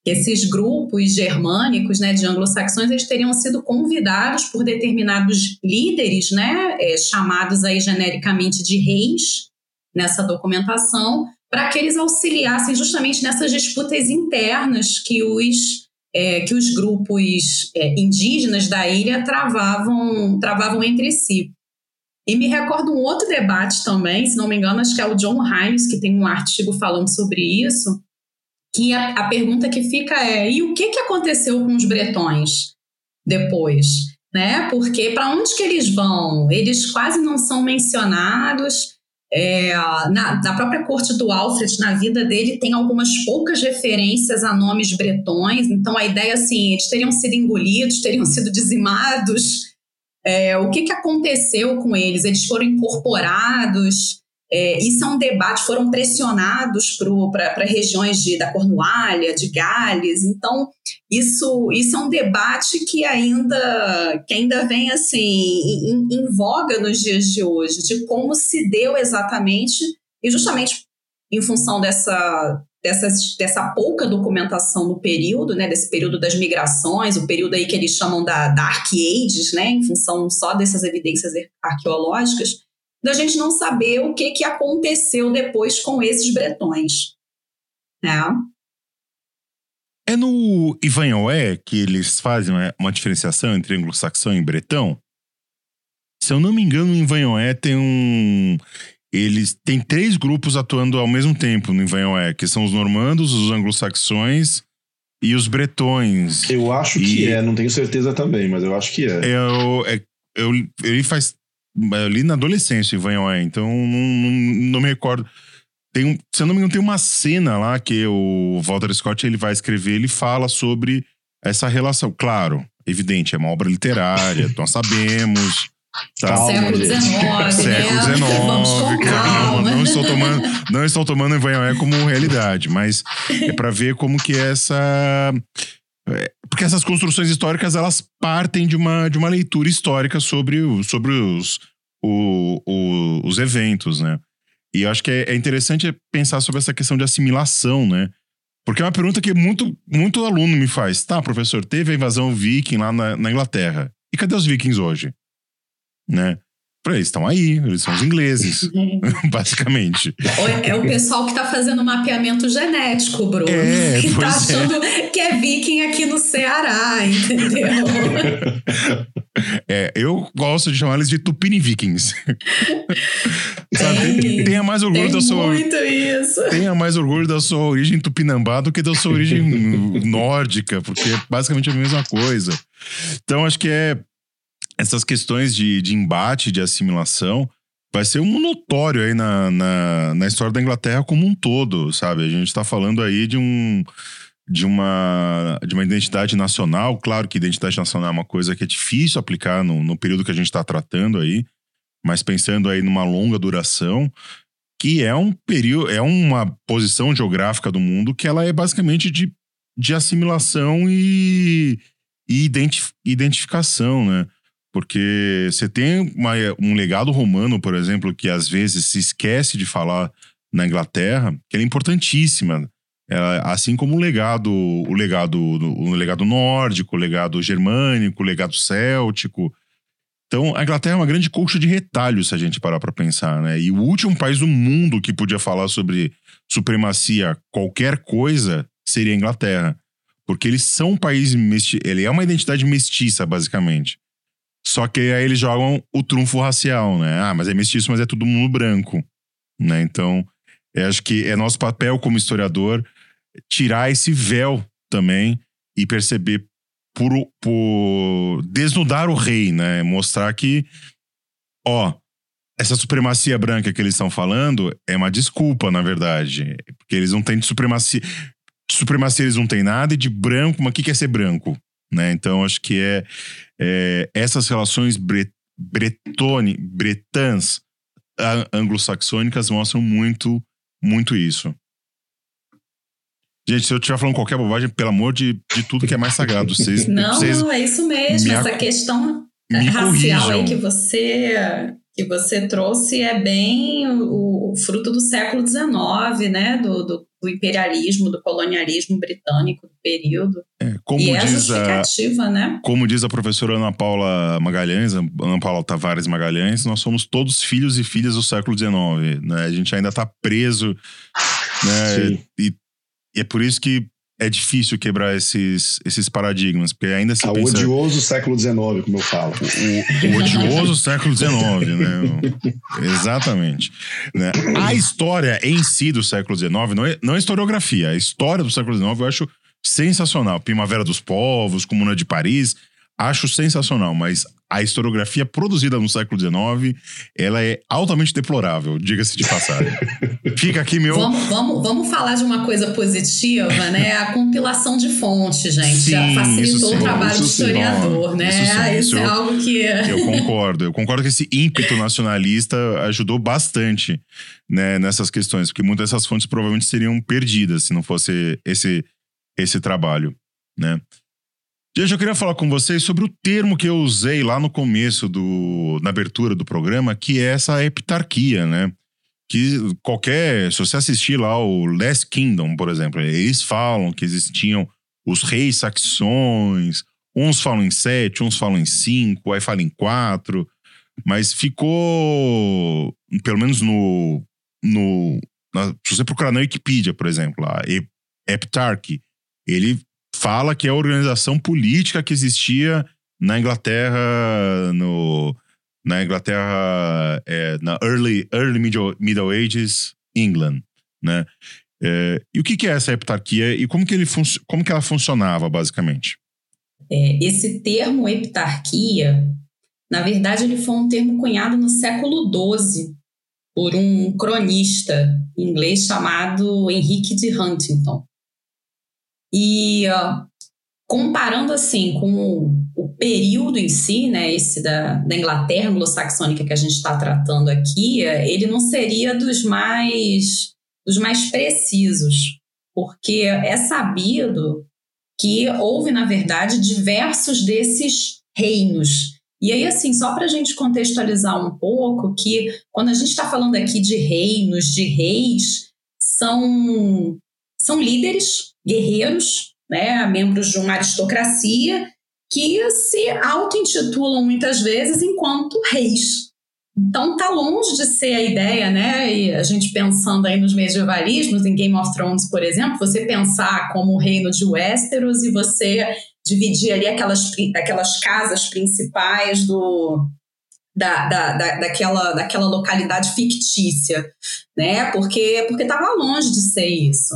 Esses grupos germânicos, né, de anglo-saxões, eles teriam sido convidados por determinados líderes, né, é, chamados aí genericamente de reis, nessa documentação, para que eles auxiliassem justamente nessas disputas internas que os é, que os grupos é, indígenas da ilha travavam, travavam entre si. E me recordo um outro debate também, se não me engano, acho que é o John Hines, que tem um artigo falando sobre isso, que a, a pergunta que fica é: e o que, que aconteceu com os bretões depois? Né? Porque para onde que eles vão? Eles quase não são mencionados. É, na, na, própria corte do Alfred, na vida dele, tem algumas poucas referências a nomes bretões. Então, a ideia, assim, eles teriam sido engolidos, teriam sido dizimados. É, o que, que aconteceu com eles? Eles foram incorporados? É, isso é um debate, foram pressionados para regiões de, da Cornualha, de Gales. Então, isso, isso é um debate que ainda, que ainda vem assim em, em voga nos dias de hoje, de como se deu exatamente, e justamente em função dessa, dessa, dessa pouca documentação no período, né, desse período das migrações, o período aí que eles chamam da Dark Ages, né, em função só dessas evidências arqueológicas, da gente não saber o que, que aconteceu depois com esses bretões. Né? É no Ivanhoé que eles fazem uma diferenciação entre anglo-saxão e bretão? Se eu não me engano, em Ivanhoé tem um. Eles têm três grupos atuando ao mesmo tempo no Ivanhoé, que são os normandos, os anglo-saxões e os bretões. Eu acho E- que é, não tenho certeza também, mas eu acho que é. Eu, é, eu, ele faz. Eu li na adolescência, Ivanhoé, então não, não, não me recordo. Tem um, se eu não me engano, tem uma cena lá que o Walter Scott ele vai escrever, ele fala sobre essa relação. Claro, evidente, é uma obra literária, nós sabemos. Tá? Calma, século. XIX, Século né? XIX, calma. Não estou tomando, não estou tomando Ivanhoé como realidade, mas é para ver como que essa porque essas construções históricas elas partem de uma, de uma leitura histórica sobre, sobre os, o- o- os eventos, né? E eu acho que é, é interessante pensar sobre essa questão de assimilação, né? Porque é uma pergunta que muito, muito aluno me faz. Tá, professor, teve a invasão viking lá na, na Inglaterra. E cadê os vikings hoje? Né? Eles estão aí, eles são os ingleses, basicamente. É o pessoal que está fazendo mapeamento genético, Bruno. É, que está é. achando que é viking aqui no Ceará, entendeu? É, eu, gosto de chamar eles de Tupini Vikings. Sabe? Tenha mais orgulho da sua muito isso. tenha mais orgulho da sua origem tupinambá do que da sua origem nórdica, porque é basicamente a mesma coisa. Então, acho que é essas questões de, de embate, de assimilação, vai ser um notório aí na, na, na história da Inglaterra como um todo, sabe? A gente está falando aí de um. De uma, de uma identidade nacional, claro que identidade nacional é uma coisa que é difícil aplicar no, no período que a gente está tratando aí, mas pensando aí numa longa duração, que é um período, é uma posição geográfica do mundo que ela é basicamente de, de assimilação e, e identi- identificação, né? Porque você tem uma- um legado romano, por exemplo, que às vezes se esquece de falar na Inglaterra, que é importantíssima. Assim como o legado, o legado, o legado nórdico, o legado germânico, o legado céltico. Então, a Inglaterra é uma grande colcha de retalhos, se a gente parar para pensar, né? E o último país do mundo que podia falar sobre supremacia, qualquer coisa, seria a Inglaterra. Porque eles são um país ele é uma identidade mestiça, basicamente. Só que aí eles jogam o trunfo racial, né? Ah, mas é mestiço, mas é todo mundo branco, né? Então, eu acho que é nosso papel como historiador tirar esse véu também e perceber por, por desnudar o rei, né? Mostrar que, ó, essa supremacia branca que eles estão falando é uma desculpa, na verdade. Porque eles não têm de supremacia. De supremacia eles não têm nada, e de branco, mas o que que é ser branco? Né? Então, acho que é, é essas relações bre, bretone, bretãs anglo-saxônicas mostram muito, muito isso. Gente, se eu estiver falando qualquer bobagem, pelo amor de, de tudo que é mais sagrado, vocês, Não, vocês não, é isso mesmo. me Essa questão racial aí corrijam. que você que você trouxe é bem o, o fruto do século XIX, né? Do, do, do imperialismo, do colonialismo britânico do período. É, como e é a diz a, justificativa, né? Como diz a professora Ana Paula Magalhães, Ana Paula Tavares Magalhães, nós somos todos filhos e filhas do século XIX. Né? A gente ainda está preso. Né? E, e é por isso que é difícil quebrar esses, esses paradigmas, porque ainda se Ah, o pensa odioso século XIX, como eu falo. o, o odioso século XIX, né? Exatamente. Né? A história em si do século XIX, não é, não é historiografia, a história do século XIX eu acho sensacional. Primavera dos Povos, Comuna de Paris, acho sensacional, mas a historiografia produzida no século XIX, ela é altamente deplorável, diga-se de passagem. Fica aqui meu... Vamos, vamos, vamos falar de uma coisa positiva, né? A compilação de fontes, gente. Já Sim, facilitou sim, o trabalho do sim. historiador, né? Isso sim, Isso, isso é eu- algo que. Eu concordo. Eu concordo que esse ímpeto nacionalista ajudou bastante né, nessas questões, porque muitas dessas fontes provavelmente seriam perdidas se não fosse esse, esse trabalho, né? Gente, eu queria falar com vocês sobre o termo que eu usei lá no começo, do, na abertura do programa, que é essa heptarquia, né? Que qualquer. Se você assistir lá o Last Kingdom, por exemplo, eles falam que existiam os reis saxões, uns falam em sete, uns falam em cinco, aí falam em quatro, mas ficou, pelo menos no. no na- se você procurar na Wikipedia, por exemplo, a Hep- Heptarchy, ele fala que é a organização política que existia na Inglaterra, no, na Inglaterra, é, na early, early middle, middle Ages, England, né? É, e o que, que é essa heptarquia e como que, ele como que ela funcionava, basicamente? É, esse termo heptarquia, na verdade, ele foi um termo cunhado no século XII por um cronista inglês chamado Henrique de Huntington. E ó, comparando assim com o, o período em si, né, esse da, da Inglaterra anglo-saxônica que a gente está tratando aqui, é, ele não seria dos mais dos mais precisos, porque é sabido que houve, na verdade, diversos desses reinos. E aí, assim, só para a gente contextualizar um pouco, que quando a gente está falando aqui de reinos, de reis, são, são líderes, guerreiros, né, membros de uma aristocracia, que se auto-intitulam muitas vezes enquanto reis. Então tá longe de ser a ideia, né? E a gente pensando aí nos medievalismos, em Game of Thrones, por exemplo, você pensar como o reino de Westeros e você dividir ali aquelas, aquelas casas principais do, da, da, da- daquela, daquela localidade fictícia, né? Porque porque estava longe de ser isso.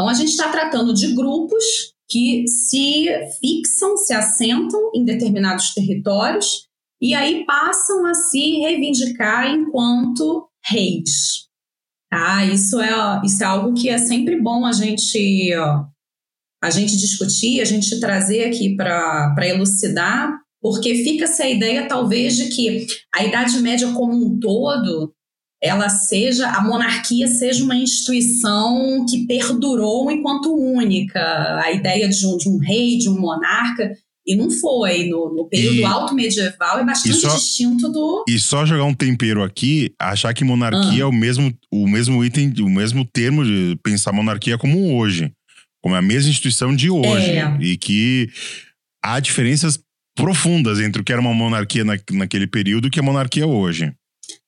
Então a gente está tratando de grupos que se fixam, se assentam em determinados territórios e aí passam a se reivindicar enquanto reis. Tá? Isso, é, isso é algo que é sempre bom a gente, ó, a gente discutir, a gente trazer aqui para elucidar, porque fica essa ideia, talvez, de que a Idade Média como um todo ela seja, a monarquia seja uma instituição que perdurou enquanto única. A ideia de um, de um rei, de um monarca, e não foi. No, no período E- alto medieval é bastante só- distinto do. E só jogar um tempero aqui, achar que monarquia Ah. é o mesmo, o mesmo item, o mesmo termo de pensar monarquia como hoje. Como a mesma instituição de hoje. É. E que há diferenças profundas entre o que era uma monarquia na, naquele período e o que é monarquia hoje.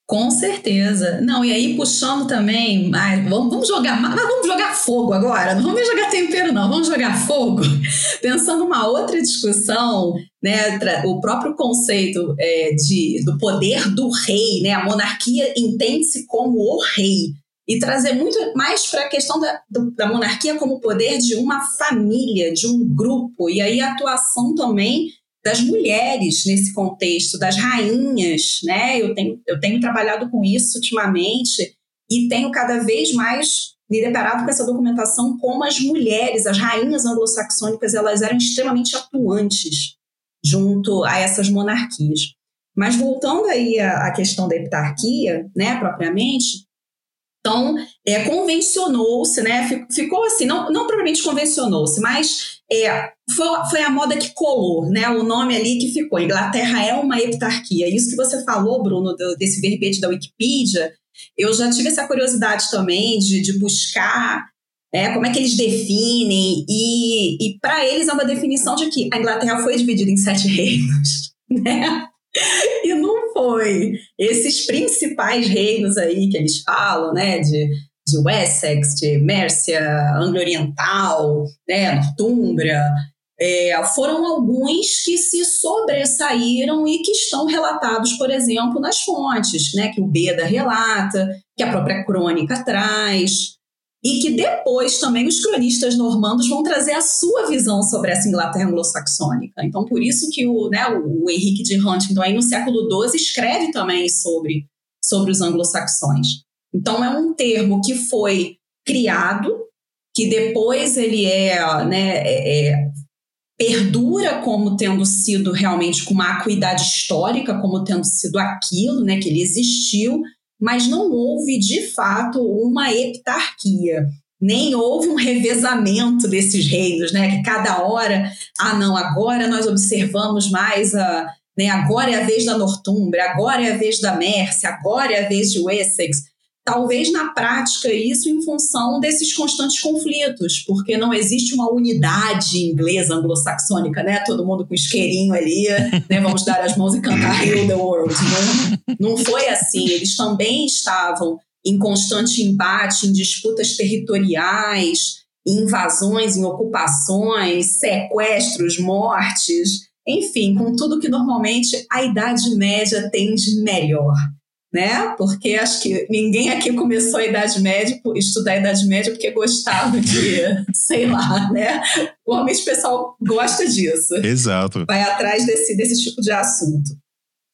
Com certeza. Não, e aí puxando também, ai, vamos, vamos jogar, mas vamos jogar fogo agora. Não vamos jogar tempero, não, vamos jogar fogo. Pensando uma outra discussão, né, o próprio conceito é, de, do poder do rei, né, a monarquia entende-se como o rei. E trazer muito mais para a questão da, da monarquia como poder de uma família, de um grupo, e aí a atuação também das mulheres nesse contexto, das rainhas, né? Eu tenho, eu tenho trabalhado com isso ultimamente e tenho cada vez mais me deparado com essa documentação como as mulheres, as rainhas anglo-saxônicas, elas eram extremamente atuantes junto a essas monarquias. Mas voltando aí à, questão da heptarquia, né, propriamente, então, é, convencionou-se, né? fi- Ficou assim, não, não propriamente convencionou-se, mas é, foi, foi a moda que colou, né? O nome ali que ficou. Inglaterra é uma heptarquia. Isso que você falou, Bruno, do- desse verbete da Wikipedia, eu já tive essa curiosidade também de, de buscar é, como é que eles definem, e, e para eles é uma definição de que a Inglaterra foi dividida em sete reinos, né? E não foi. Esses principais reinos aí que eles falam, né, de, de Wessex, de Mércia, Anglo-Oriental, né, Nortúmbria, é, foram alguns que se sobressaíram e que estão relatados, por exemplo, nas fontes, né, que o Beda relata, que a própria crônica traz, e que depois também os cronistas normandos vão trazer a sua visão sobre essa Inglaterra anglo-saxônica. Então, por isso que o, né, o Henrique de Huntington, aí no século XII, escreve também sobre, sobre os anglo-saxões. Então, é um termo que foi criado, que depois ele é, né, é, é, perdura como tendo sido realmente com uma acuidade histórica, como tendo sido aquilo, né, que ele existiu, mas não houve de fato uma heptarquia, nem houve um revezamento desses reinos, né, que cada hora, ah não, agora nós observamos mais a, né, agora é a vez da Nortúmbria, agora é a vez da Mércia, agora é a vez de Wessex. Talvez na prática isso em função desses constantes conflitos, porque não existe uma unidade inglesa anglo-saxônica, né? Todo mundo com isqueirinho ali, né? Vamos dar as mãos e cantar Heal the World. Não, não foi assim. Eles também estavam em constante embate, em disputas territoriais, em invasões, em ocupações, sequestros, mortes, enfim, com tudo que normalmente a Idade Média tem de melhor né? Porque acho que ninguém aqui começou a Idade Média, estudar a Idade Média porque gostava de, sei lá, né? Normalmente o pessoal gosta disso. Exato. Vai atrás desse, desse tipo de assunto.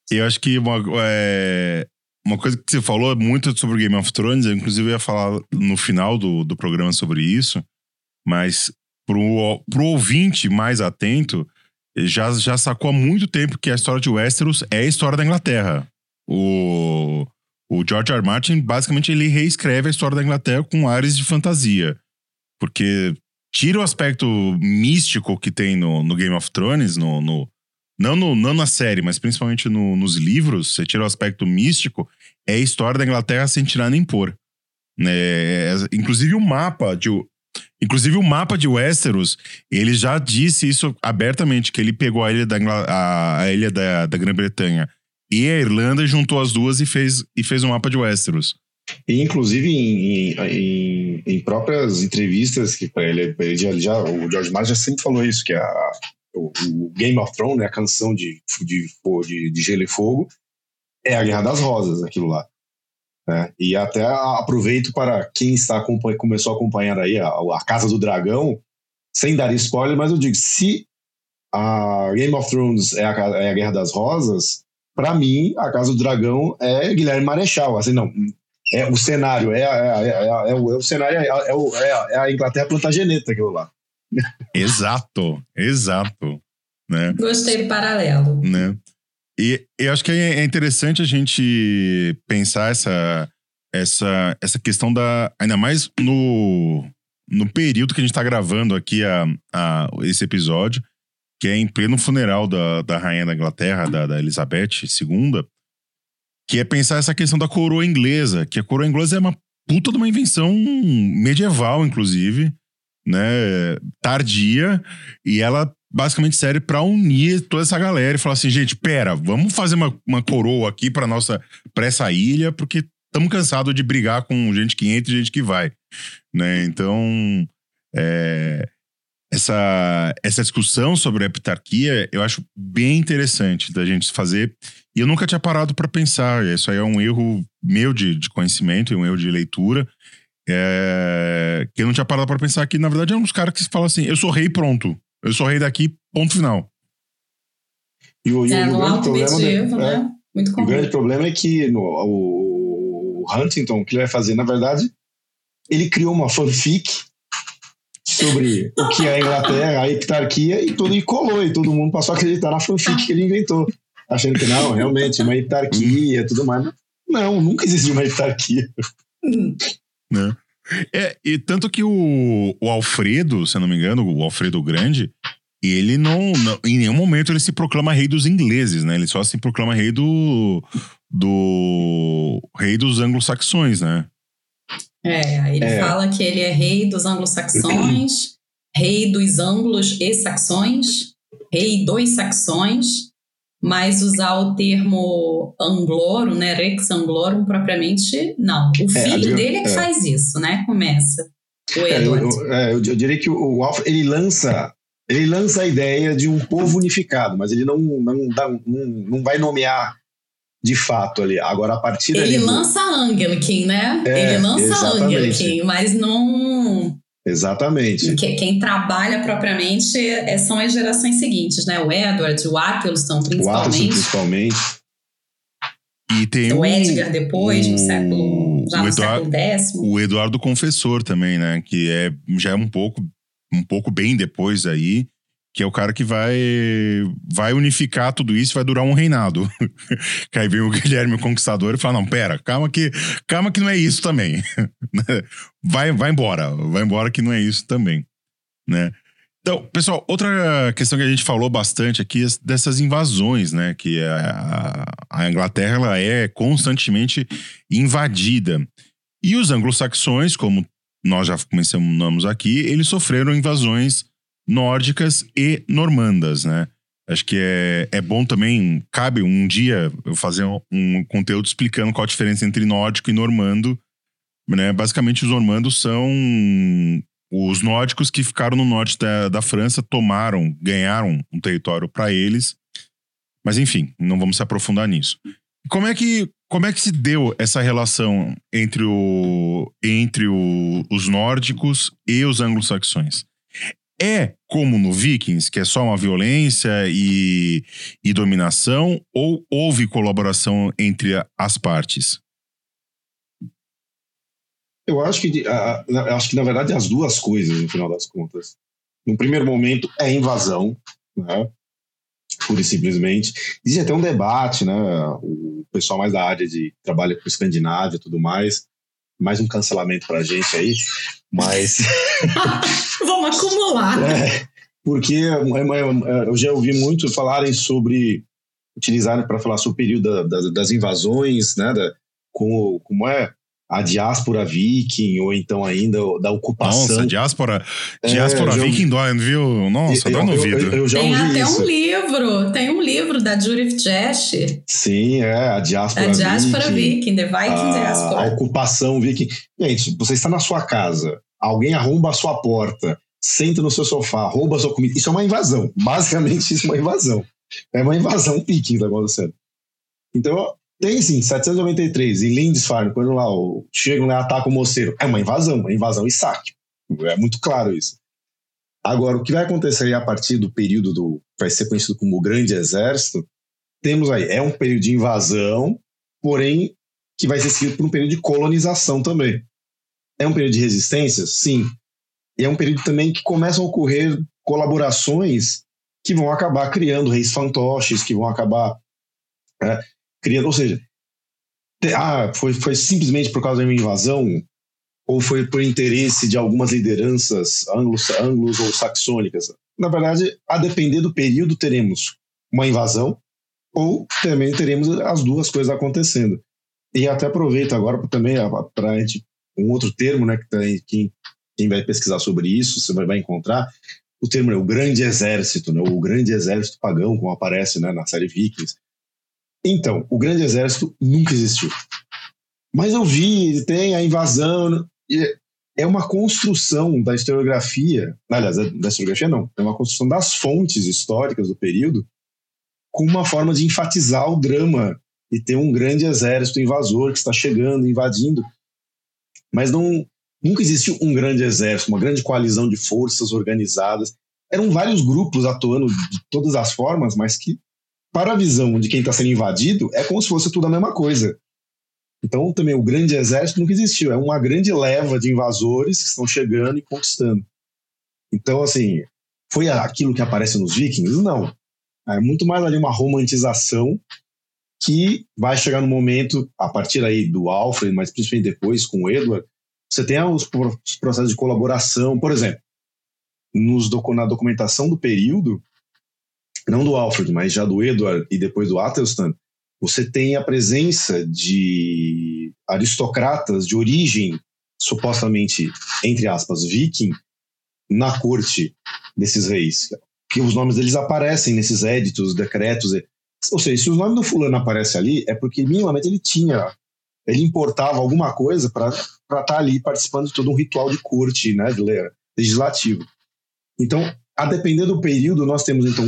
Eu acho que uma, é, uma coisa que você falou muito sobre Game of Thrones, eu inclusive ia falar no final do, do programa sobre isso, mas pro, pro ouvinte mais atento, já, já sacou há muito tempo que a história de Westeros é a história da Inglaterra. O, o George R. R. Martin, basicamente, ele reescreve a história da Inglaterra com ares de fantasia. Porque tira o aspecto místico que tem no, no Game of Thrones, no, no, não, no, não na série, mas principalmente no- nos livros, você tira o aspecto místico, é a história da Inglaterra sem tirar nem pôr. Né? É, inclusive o mapa de. Inclusive o mapa de Westeros, ele já disse isso abertamente, que ele pegou a ilha da, a, a ilha da, da Grã-Bretanha e a Irlanda, juntou as duas e fez, e fez um mapa de Westeros. E, inclusive, em, em- em- próprias entrevistas que ele, ele já, já- o George Martin já sempre falou isso, que a, o, o Game of Thrones, né, a canção de, de, de, de Gelo e Fogo, é a Guerra das Rosas, aquilo lá. né? E até aproveito para quem está começou a acompanhar aí a, a Casa do Dragão, sem dar spoiler, mas eu digo, se a Game of Thrones é a, é a Guerra das Rosas, para mim, a Casa do Dragão é Guilherme Marechal. Assim, não, é o cenário, é, é, é, é, o, é o cenário, é, é, o- é a- é a Inglaterra Plantageneta, aquilo lá. Exato, exato. Né? Gostei do paralelo. né? E eu acho que é é interessante a gente pensar essa, essa, essa questão da. Ainda mais no, no período que a gente está gravando aqui a, a, esse episódio, que é em pleno funeral da, da Rainha da Inglaterra, da, da Elizabeth II, que é pensar essa questão da coroa inglesa, que a coroa inglesa é uma puta de uma invenção medieval, inclusive, né? Tardia, e ela basicamente serve para unir toda essa galera e falar assim, gente, pera, vamos fazer uma, uma coroa aqui para nossa para essa ilha, porque estamos cansados de brigar com gente que entra e gente que vai, né? Então, é, essa essa discussão sobre a heptarquia, eu acho bem interessante da gente fazer. E eu nunca tinha parado para pensar. Isso aí é um erro meu de, de conhecimento e um erro de leitura. É, que eu não tinha parado para pensar que, na verdade, é um dos caras que falam assim: eu sou rei, pronto. Eu sou rei daqui, ponto final. E o, e o- É, e o no grande alto problema, medievo, é, né? Muito o grande problema é que no, o, o Huntington, o que ele vai fazer, na verdade, ele criou uma fanfic sobre o que é a Inglaterra, a heptarquia, e tudo e colou, e todo mundo passou a acreditar na fanfic que ele inventou, achando que não, realmente, uma heptarquia e tudo mais. Não, nunca existiu uma heptarquia. Né? É, e tanto que o, o Alfredo, se eu não me engano, o Alfredo Grande, ele não, não- Em nenhum momento ele se proclama rei dos ingleses, né? Ele só se proclama rei do. do. rei dos anglo-saxões, né? É, aí ele É. fala que ele é rei dos anglo-saxões, rei dos anglos e saxões, rei dos saxões, mas usar o termo anglorum, né, rex anglorum, propriamente, não. O É, filho dele é que é. faz isso, né, começa. O É, eu, Edward. eu- eu- eu diria que o, o Alfred, ele lança. Ele lança a ideia de um povo unificado, mas ele não, não, dá- não, não vai nomear de fato ali. Agora, a partir Ele do- lança Anglican, né? É, ele lança exatamente. Anglican, mas não. Exatamente. Que- Quem trabalha propriamente é- são as gerações seguintes, né? O Edward, o Attilson, O Atlas, principalmente. principalmente. E tem O Edgar depois, no o- século. Já o no Eduardo- século X. o Eduardo Confessor também, né? Que é, já é um pouco, um pouco bem depois aí, que é o cara que vai, vai unificar tudo isso, vai durar um reinado. que aí vem o Guilherme o Conquistador e fala: não, pera, calma que, calma que não é isso também. vai, vai embora, vai embora que não é isso também, né? Então, pessoal, outra questão que a gente falou bastante aqui é dessas invasões, né? Que a, a Inglaterra ela é constantemente invadida. E os anglo-saxões, como nós já mencionamos aqui, eles sofreram invasões nórdicas e normandas, né? Acho que é, é bom também, cabe um dia eu fazer um, um conteúdo explicando qual a diferença entre nórdico e normando. Né? Basicamente, os normandos são os nórdicos que ficaram no norte da, da França, tomaram, ganharam um território para eles. Mas enfim, não vamos se aprofundar nisso. Como é que, como é que se deu essa relação entre, o, entre o, os nórdicos e os anglo-saxões? É como no Vikings, que é só uma violência e, e dominação, ou houve colaboração entre a- as partes? Eu acho que, eu acho que, na verdade, as duas coisas, no final das contas. No primeiro momento, é invasão, né? pura e simplesmente. Existe até um debate, né? O pessoal mais da área de trabalha com Escandinávia e tudo mais. Mais um cancelamento pra gente aí. Mas. Vamos acumular. É, porque é, é, eu já ouvi muito falarem sobre utilizarem para falar sobre o período da- da- das invasões, né, da, como, como é a diáspora viking ou então ainda da ocupação. Nossa, diáspora, É, diáspora já ouvi- viking dói, viu? Nossa, eu, dói no ouvido. eu- eu já Tem ouvi até isso. um livro, tem um livro da Judith Jesh, Sim, é a diáspora a Diáspora viking, Viking, The Viking a, a Diaspora. ocupação viking. Gente, você está na sua casa, alguém arromba a sua porta, senta no seu sofá, rouba a sua comida. Isso é uma invasão. Basicamente, isso é uma invasão. É uma invasão viking que tá acontecendo. Então, tem sim, 793, em Lindisfarne, quando lá chegam e atacam o moceiro. É uma invasão, uma invasão e saque. É muito claro isso. Agora, o que vai acontecer a partir do período do. vai ser conhecido como o Grande Exército, temos aí, é um período de invasão, porém, que vai ser seguido por um período de colonização também. É um período de resistência? Sim. E é um período também que começam a ocorrer colaborações que vão acabar criando reis fantoches, que vão acabar é, criando, ou seja, ah, foi, foi simplesmente por causa de uma invasão ou foi por interesse de algumas lideranças anglos, anglos ou saxônicas? Na verdade, a depender do período, teremos uma invasão ou também teremos as duas coisas acontecendo. E até aproveito agora também para a gente um outro termo, né, que tem, quem, quem vai pesquisar sobre isso, você vai, encontrar o termo é o grande exército, né, o grande exército pagão, como aparece né, na série Vikings. Então, o grande exército nunca existiu. Mas eu vi, tem a invasão. e É uma construção da historiografia, aliás, da historiografia não, é uma construção das fontes históricas do período com uma forma de enfatizar o drama e ter um grande exército invasor que está chegando, invadindo. Mas não, nunca existiu um grande exército, uma grande coalizão de forças organizadas. Eram vários grupos atuando de todas as formas, mas que, para a visão de quem está sendo invadido, é como se fosse tudo a mesma coisa. Então, também, o grande exército nunca existiu. É uma grande leva de invasores que estão chegando e conquistando. Então, assim, foi aquilo que aparece nos vikings? Não. É muito mais ali uma romantização que vai chegar no momento, a partir aí do Alfred, mas principalmente depois com o Edward, você tem os, pro- os processos de colaboração, por exemplo, nos na documentação do período, não do Alfred, mas já do Edward e depois do Athelstan, você tem a presença de aristocratas de origem supostamente, entre aspas, viking, na corte desses reis. Que os nomes deles aparecem nesses éditos, decretos. Ou seja, se o nome do fulano aparece ali, é porque minimamente ele tinha, ele importava alguma coisa para estar ali participando de todo um ritual de corte, né, de le- legislativo. Então, a depender do período, nós temos então,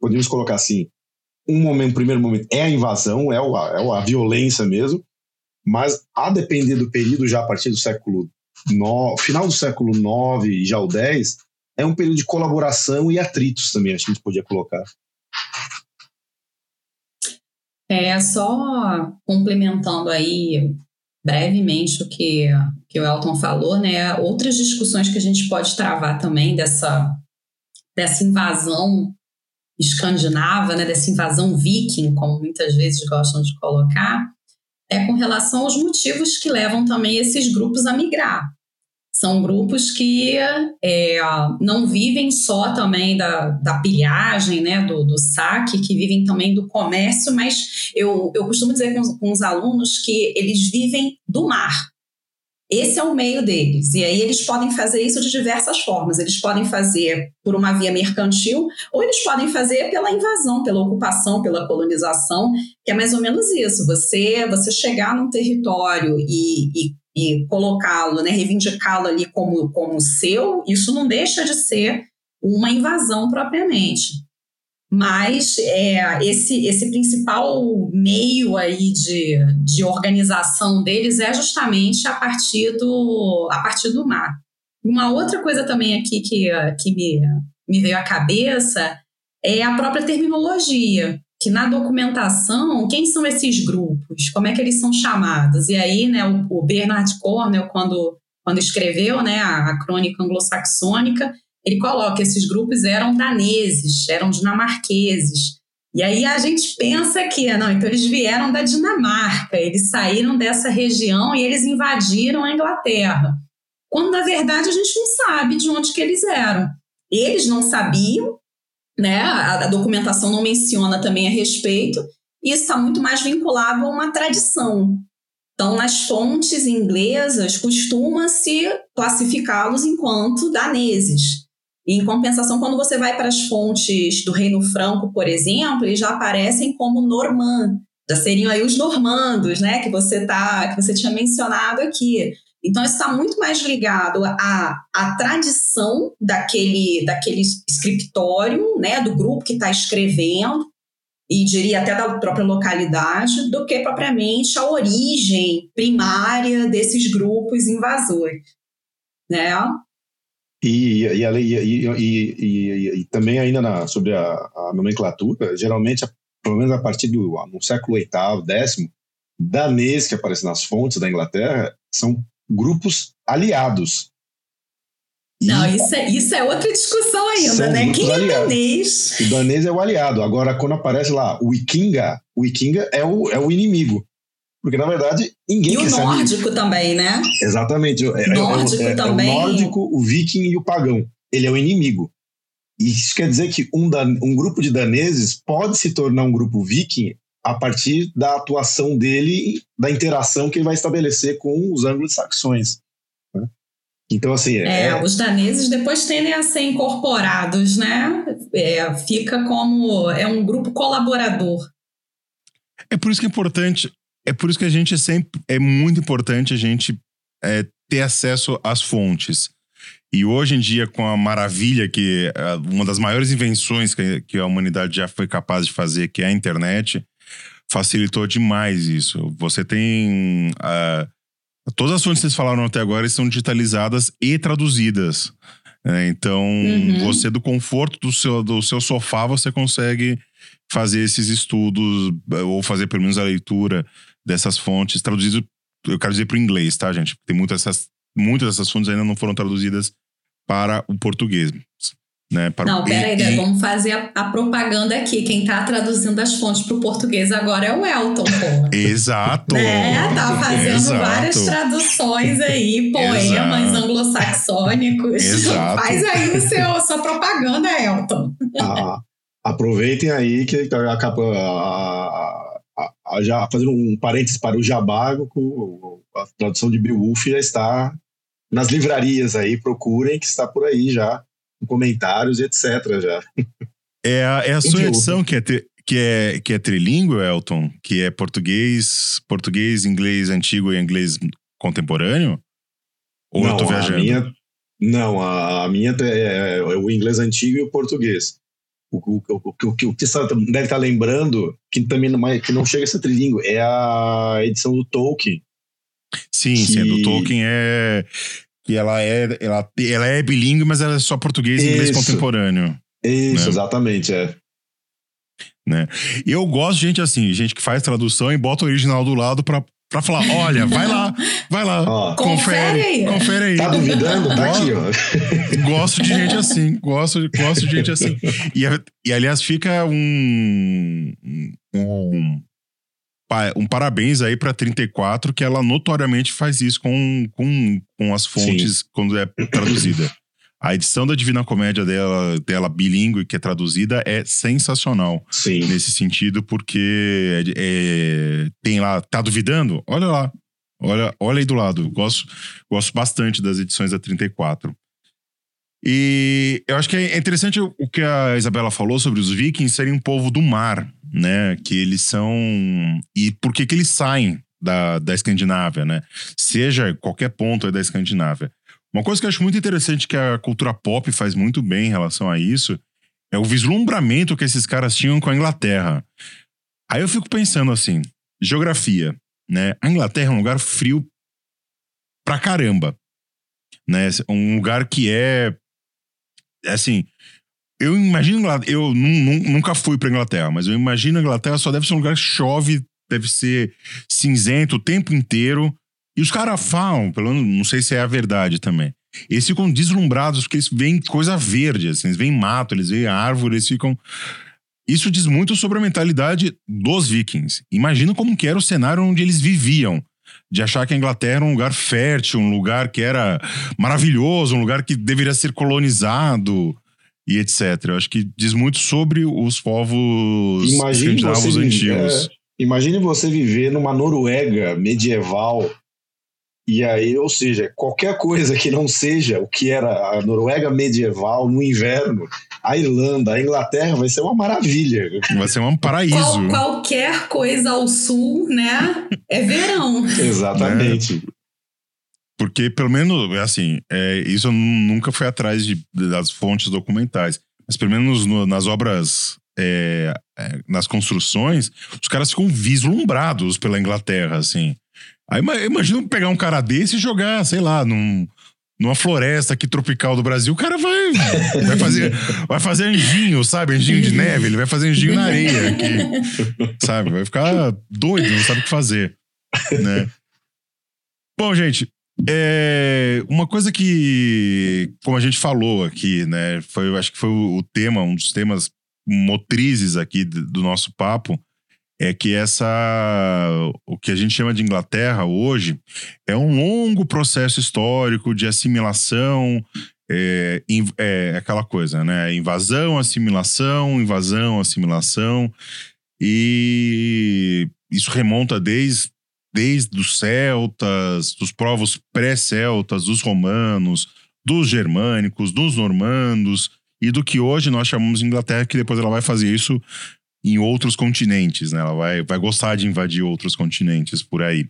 podemos colocar assim, um momento, primeiro momento é a invasão, é, o, é a violência mesmo, mas a depender do período, já a partir do século no, final do século IX e já o X, é um período de colaboração e atritos também, acho que a gente podia colocar. É, só complementando aí brevemente o que, que o Elton falou, né? Outras discussões que a gente pode travar também dessa, dessa invasão escandinava, né? Dessa invasão viking, como muitas vezes gostam de colocar, é com relação aos motivos que levam também esses grupos a migrar. São grupos que é, não vivem só também da, da pilhagem, né, do, do saque, que vivem também do comércio, mas eu, eu costumo dizer com, com os alunos que eles vivem do mar. Esse é o meio deles. E aí eles podem fazer isso de diversas formas. Eles podem fazer por uma via mercantil, ou eles podem fazer pela invasão, pela ocupação, pela colonização, que é mais ou menos isso. Você, você chegar num território e, e, e colocá-lo, né, reivindicá-lo ali como, como seu, isso não deixa de ser uma invasão propriamente. Mas é, esse, esse principal meio aí de, de organização deles é justamente a partir do, a partir do mar. Uma outra coisa também aqui que, que me, me veio à cabeça é a própria terminologia, que na documentação, quem são esses grupos? Como é que eles são chamados? E aí, né, o, o Bernard Cornell, quando, quando escreveu né, a, a crônica anglo-saxônica, ele coloca esses grupos eram daneses, eram dinamarqueses. E aí a gente pensa que, não, então eles vieram da Dinamarca, eles saíram dessa região e eles invadiram a Inglaterra. Quando, na verdade, a gente não sabe de onde que eles eram. Eles não sabiam, né? A, a documentação não menciona também a respeito, e isso está muito mais vinculado a uma tradição. Então, nas fontes inglesas, costuma-se classificá-los enquanto daneses. Em compensação, quando você vai para as fontes do Reino Franco, por exemplo, eles já aparecem como normand, já seriam aí os normandos, né, que você tá, que você tinha mencionado aqui. Então, isso está muito mais ligado à, à tradição daquele, daquele escritório, né, do grupo que está escrevendo, e diria até da própria localidade, do que propriamente a origem primária desses grupos invasores. Né? E, e, e, e, e também ainda na, sobre a, a, nomenclatura, geralmente, pelo menos a partir do no século VIII, X, danês que aparece nas fontes da Inglaterra são grupos aliados. Não, isso é, isso é outra discussão ainda, né? Quem é danês? O danês é o aliado. Agora, quando aparece lá o Vikinga, o Vikinga é o, é o inimigo. Porque, na verdade, ninguém e quer o nórdico também, né? Exatamente. O nórdico é, é, também. É o nórdico, o viking e o pagão. Ele é o inimigo. E isso quer dizer que um, dan um grupo de daneses pode se tornar um grupo viking a partir da atuação dele, da interação que ele vai estabelecer com os anglo-saxões. Né? Então, assim. É, é, os daneses depois tendem a ser incorporados, né? É, fica como. É um grupo colaborador. É por isso que é importante é por isso que a gente é sempre. É muito importante a gente é, ter acesso às fontes. E hoje em dia, com a maravilha que. Uma das maiores invenções que, que a humanidade já foi capaz de fazer, que é a internet, facilitou demais isso. Você tem. Uh, todas as fontes que vocês falaram até agora estão digitalizadas e traduzidas. Né? Então, uhum. você, do conforto do seu, do seu sofá, você consegue fazer esses estudos, ou fazer pelo menos a leitura dessas fontes, traduzido, eu quero dizer para o inglês, tá, gente? Tem muitas dessas, muitas dessas fontes ainda não foram traduzidas para o português. Né, para não, peraí, e, vamos fazer a, a, propaganda aqui. Quem tá traduzindo as fontes para o português agora é o Elton, pô. Exato! né? Tá fazendo Exato. várias traduções aí, poemas anglo-saxônicos. Exato. Faz aí o seu, sua propaganda, Elton. Ah, aproveitem aí que acaba já fazendo um parênteses para o Jabá, a tradução de Beowulf já está nas livrarias aí, procurem que está por aí já, em comentários e etc. já. É a, é a sua edição que é, que, é, que é trilíngue, Elton? Que é português, português, inglês antigo e inglês contemporâneo? Ou não, eu tô viajando? A minha, não, a, a minha é, é o inglês antigo e o português. O, o, o, o, que você deve estar lembrando, que também não, que não chega a ser trilingue, é a edição do Tolkien. Sim, que... sim, do Tolkien é. que ela é, ela, ela é bilíngue, mas ela é só português e inglês contemporâneo. Isso, né? exatamente, é. Né? Eu gosto de gente assim, gente que faz tradução e bota o original do lado pra, pra falar: olha, vai lá, vai lá, Ó, confere, confere aí. confere aí. Tá duvidando? Tá aqui, ó. Gosto de gente assim, gosto, gosto de gente assim. E, e aliás, fica um, um, um parabéns aí pra 34, que ela notoriamente faz isso com, com, com as fontes Sim. quando é traduzida. A edição da Divina Comédia dela, dela bilíngue, que é traduzida, é sensacional Sim. nesse sentido, porque é- é- tem lá, tá duvidando? Olha lá. Olha, olha aí do lado. Gosto, gosto bastante das edições da 34. E eu acho que é interessante o que a Isabela falou sobre os vikings serem um povo do mar, né? Que eles são. E por que, que eles saem da, da Escandinávia, né? Seja qualquer ponto da Escandinávia. Uma coisa que eu acho muito interessante que a cultura pop faz muito bem em relação a isso é o vislumbramento que esses caras tinham com a Inglaterra. Aí eu fico pensando assim, geografia, né? A Inglaterra é um lugar frio pra caramba, né? Um lugar que é assim, eu imagino eu nu- nu- nunca fui pra Inglaterra, mas eu imagino a Inglaterra só deve ser um lugar que chove, deve ser cinzento o tempo inteiro. E os caras falam, pelo menos não sei se é a verdade também. Eles ficam deslumbrados porque eles veem coisa verde, assim, eles veem mato, eles veem árvore, eles ficam. Isso diz muito sobre a mentalidade dos vikings. Imagina como que era o cenário onde eles viviam. De achar que a Inglaterra era um lugar fértil, um lugar que era maravilhoso, um lugar que deveria ser colonizado e etc. Eu acho que diz muito sobre os povos Imagine escandinavos você, antigos. é, imagine você viver numa Noruega medieval e aí, ou seja, qualquer coisa que não seja o que era a Noruega medieval no inverno, a Irlanda, a Inglaterra vai ser uma maravilha. Vai ser um paraíso. Qual- qualquer coisa ao sul, né? É verão. Exatamente. Porque, pelo menos, assim, é, isso eu nunca fui atrás de, das fontes documentais. Mas, pelo menos no- nas obras, é, é, nas construções, os caras ficam vislumbrados pela Inglaterra, assim. Aí ima- imagina pegar um cara desse e jogar, sei lá, num, numa floresta aqui tropical do Brasil, o cara vai, vai, fazer, vai fazer anjinho, sabe? Anjinho de neve, ele vai fazer anjinho na areia aqui, sabe? Vai ficar doido, não sabe o que fazer, né? Bom, gente, é, uma coisa que, como a gente falou aqui, né? Foi, acho que foi o, tema, um dos temas motrizes aqui do nosso papo, é que essa, o que a gente chama de Inglaterra hoje, é um longo processo histórico de assimilação, é, é aquela coisa, né? Invasão, assimilação, invasão, assimilação, e isso remonta desde desde os celtas, dos povos pré-celtas, dos romanos, dos germânicos, dos normandos e do que hoje nós chamamos de Inglaterra, que depois ela vai fazer isso em outros continentes, né? Ela vai, vai gostar de invadir outros continentes por aí,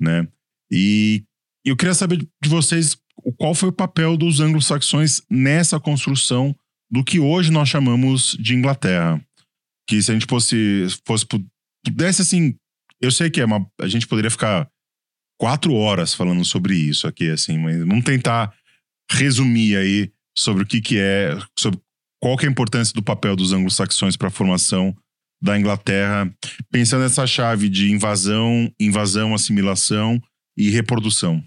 né? E eu queria saber de vocês qual foi o papel dos anglo-saxões nessa construção do que hoje nós chamamos de Inglaterra. Que se a gente fosse, fosse pu- pudesse assim, eu sei que é uma, a gente poderia ficar quatro horas falando sobre isso aqui, assim, mas vamos tentar resumir aí sobre o que que é, sobre qual que é a importância do papel dos anglo-saxões para a formação da Inglaterra, pensando nessa chave de invasão, invasão, assimilação e reprodução.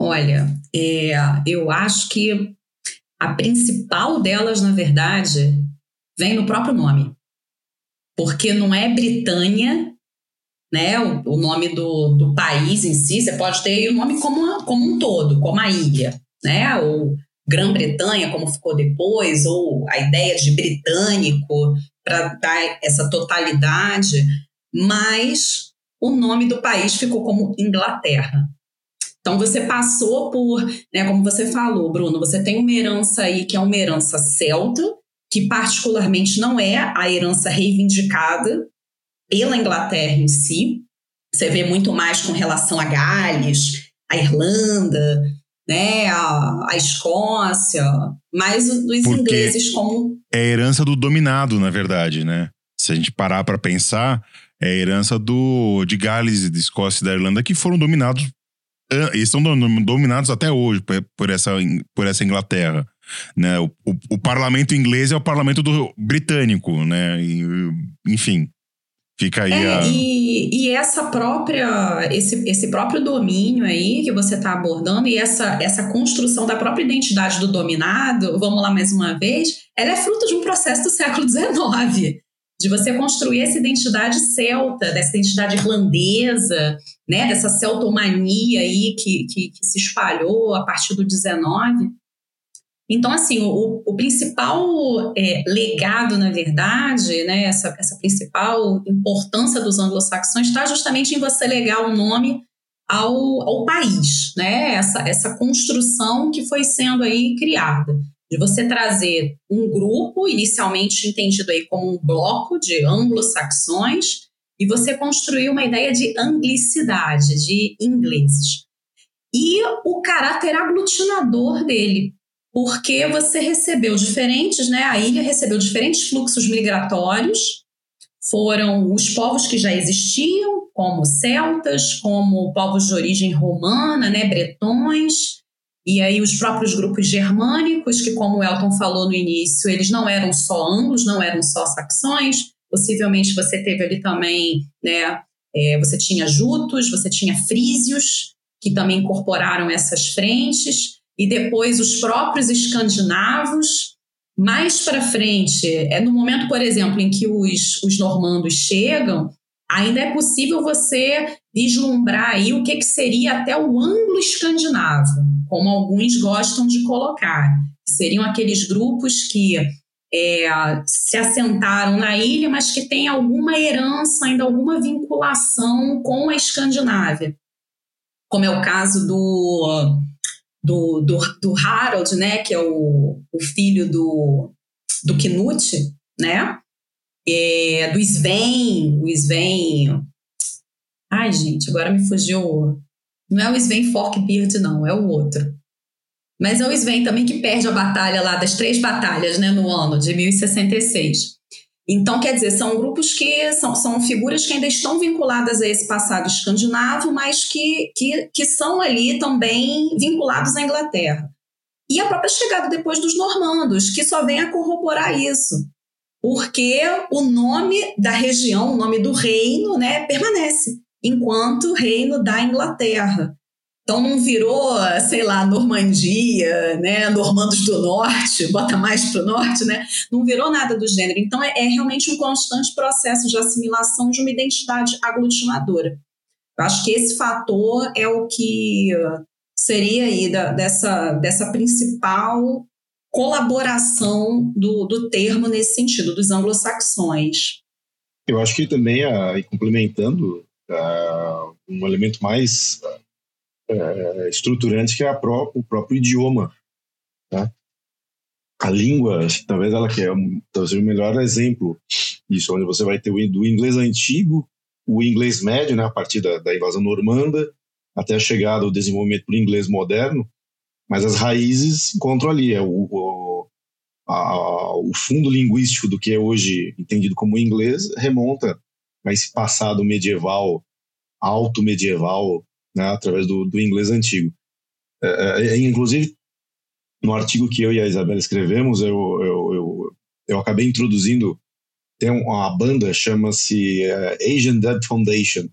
Olha, é, eu acho que a principal delas, na verdade, vem no próprio nome. Porque não é Britânia, né? O, o nome do, do país em si, você pode ter o nome como, como um todo, como a ilha, né? Ou Grã-Bretanha, como ficou depois, ou a ideia de britânico para dar essa totalidade, mas o nome do país ficou como Inglaterra. Então você passou por, né, como você falou, Bruno, você tem uma herança aí que é uma herança celta, que particularmente não é a herança reivindicada pela Inglaterra em si. Você vê muito mais com relação a Gales, a Irlanda, né, a, a Escócia, mas dos Porque- ingleses como É a herança do dominado, na verdade, né? Se a gente parar para pensar, é a herança do de Gales, de Escócia e da Irlanda que foram dominados estão dom- dominados até hoje por- por essa, por essa Inglaterra. Né? O, o, o parlamento inglês é o parlamento do britânico, né? E, enfim, fica aí É, a. e, e essa própria, esse, esse próprio domínio aí que você está abordando e essa, essa construção da própria identidade do dominado, vamos lá mais uma vez, ela é fruto de um processo do século XIX, de você construir essa identidade celta, dessa identidade irlandesa, né, dessa celtomania aí que, que, que se espalhou a partir do XIX. Então, assim, o, o principal é, legado, na verdade, né, essa, essa principal importância dos anglo-saxões está justamente em você legar o nome ao, ao país, né? Essa, essa construção que foi sendo aí criada. De você trazer um grupo, inicialmente entendido aí como um bloco de anglo-saxões, e você construir uma ideia de anglicidade, de ingleses. E o caráter aglutinador dele, porque você recebeu diferentes, né? A ilha recebeu diferentes fluxos migratórios. Foram os povos que já existiam, como celtas, como povos de origem romana, né? Bretões, e aí os próprios grupos germânicos, que como o Elton falou no início, eles não eram só anglos, não eram só saxões. Possivelmente você teve ali também, né? é, você tinha jutos, você tinha frísios, que também incorporaram essas frentes e depois os próprios escandinavos. Mais para frente, é no momento, por exemplo, em que os, os normandos chegam, ainda é possível você vislumbrar aí o que, que seria até o anglo-escandinavo, como alguns gostam de colocar. Seriam aqueles grupos que é, se assentaram na ilha, mas que têm alguma herança, ainda alguma vinculação com a Escandinávia. Como é o caso do do, do, do Harold, né, que é o, o filho do, do Knut, né, é, do Sven, o Sven, ai gente, agora me fugiu, Não é o Sven Forkbeard, não, é o outro. Mas é o Sven também que perde a batalha lá, das três batalhas, né, no ano de 1066. Então, quer dizer, são grupos que são, são figuras que ainda estão vinculadas a esse passado escandinavo, mas que, que, que são ali também vinculados à Inglaterra. E a própria chegada depois dos normandos, que só vem a corroborar isso. Porque o nome da região, o nome do reino, né, permanece, enquanto reino da Inglaterra. Então não virou, sei lá, Normandia, né, Normandos do Norte, bota mais para o norte, né? Não virou nada do gênero. Então é, é, realmente um constante processo de assimilação de uma identidade aglutinadora. Eu acho que esse fator é o que seria aí da, dessa, dessa principal colaboração do, do termo nesse sentido, dos anglo-saxões. Eu acho que também, uh, complementando, uh, um elemento mais uh, estruturante que é pró o próprio idioma. Tá? A língua, talvez ela que é talvez o melhor exemplo disso, onde você vai ter do inglês antigo, o inglês médio, né, a partir da, da invasão normanda, até a chegada, o desenvolvimento do inglês moderno, mas as raízes encontram ali, é o, o, a, o fundo linguístico do que é hoje entendido como inglês remonta a esse passado medieval, alto medieval, né, através do, do inglês antigo. É, é, inclusive, no artigo que eu e a Isabela escrevemos, eu, eu, eu, eu acabei introduzindo, tem uma banda, chama-se uh, Asian Dead Foundation,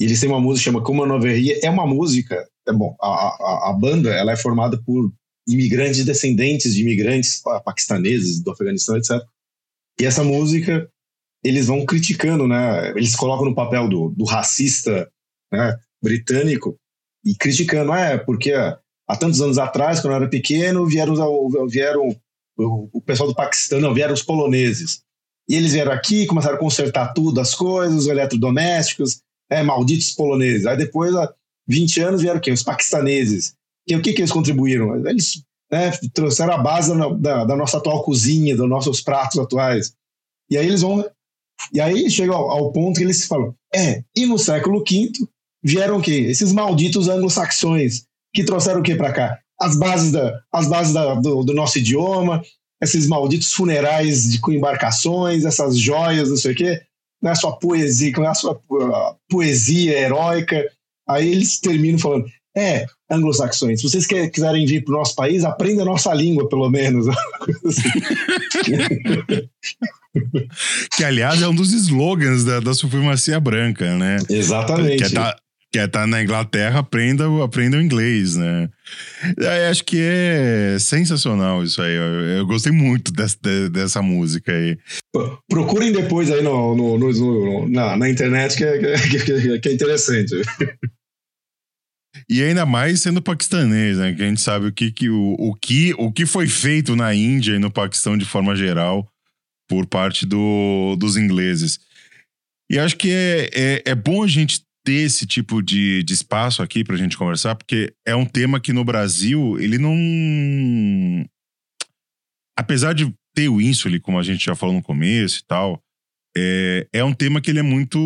e eles têm uma música chama Como Noveria. É uma música, é bom, a, a, a banda ela é formada por imigrantes descendentes de imigrantes paquistaneses do Afeganistão, etc. E essa música eles vão criticando, né? Eles colocam no papel do, do racista né, britânico e criticando, é porque há tantos anos atrás, quando eu era pequeno, vieram, vieram o, pessoal do Paquistão, não, vieram os poloneses. E eles vieram aqui, começaram a consertar tudo, as coisas, os eletrodomésticos, é, malditos poloneses. Aí depois, há 20 anos, vieram quê? Os paquistaneses. E o que, que eles contribuíram? Eles né, trouxeram a base da, da, nossa atual cozinha, dos nossos pratos atuais. E aí eles vão. E aí chega ao, ao ponto que eles falam: é, e no século V vieram o quê? Esses malditos anglo-saxões que trouxeram o quê para cá? As bases, da, as bases da, do, do, nosso idioma, esses malditos funerais de, com embarcações, essas joias, não sei o quê não é sua poesia, não é a sua poesia heróica. Aí eles terminam falando: é, anglo-saxões, se vocês quiserem vir para o nosso país, aprenda a nossa língua, pelo menos. que, aliás, é um dos slogans da, da supremacia branca, né? Exatamente. Que é quer estar tá na Inglaterra, aprenda, aprenda o inglês, né? Eu acho que é sensacional isso aí. Eu, eu gostei muito dessa, dessa música aí. Procurem depois aí no, no, no, no na, na, internet que é, que, que é interessante. E ainda mais sendo paquistanês, né? Que a gente sabe o que, que, o, o, que, o que foi feito na Índia e no Paquistão de forma geral por parte do, dos ingleses. E acho que é, é, é bom a gente ter esse tipo de, de espaço aqui para a gente conversar, porque é um tema que no Brasil ele não. Apesar de ter o ínsule, como a gente já falou no começo e tal, é, é um tema que ele é muito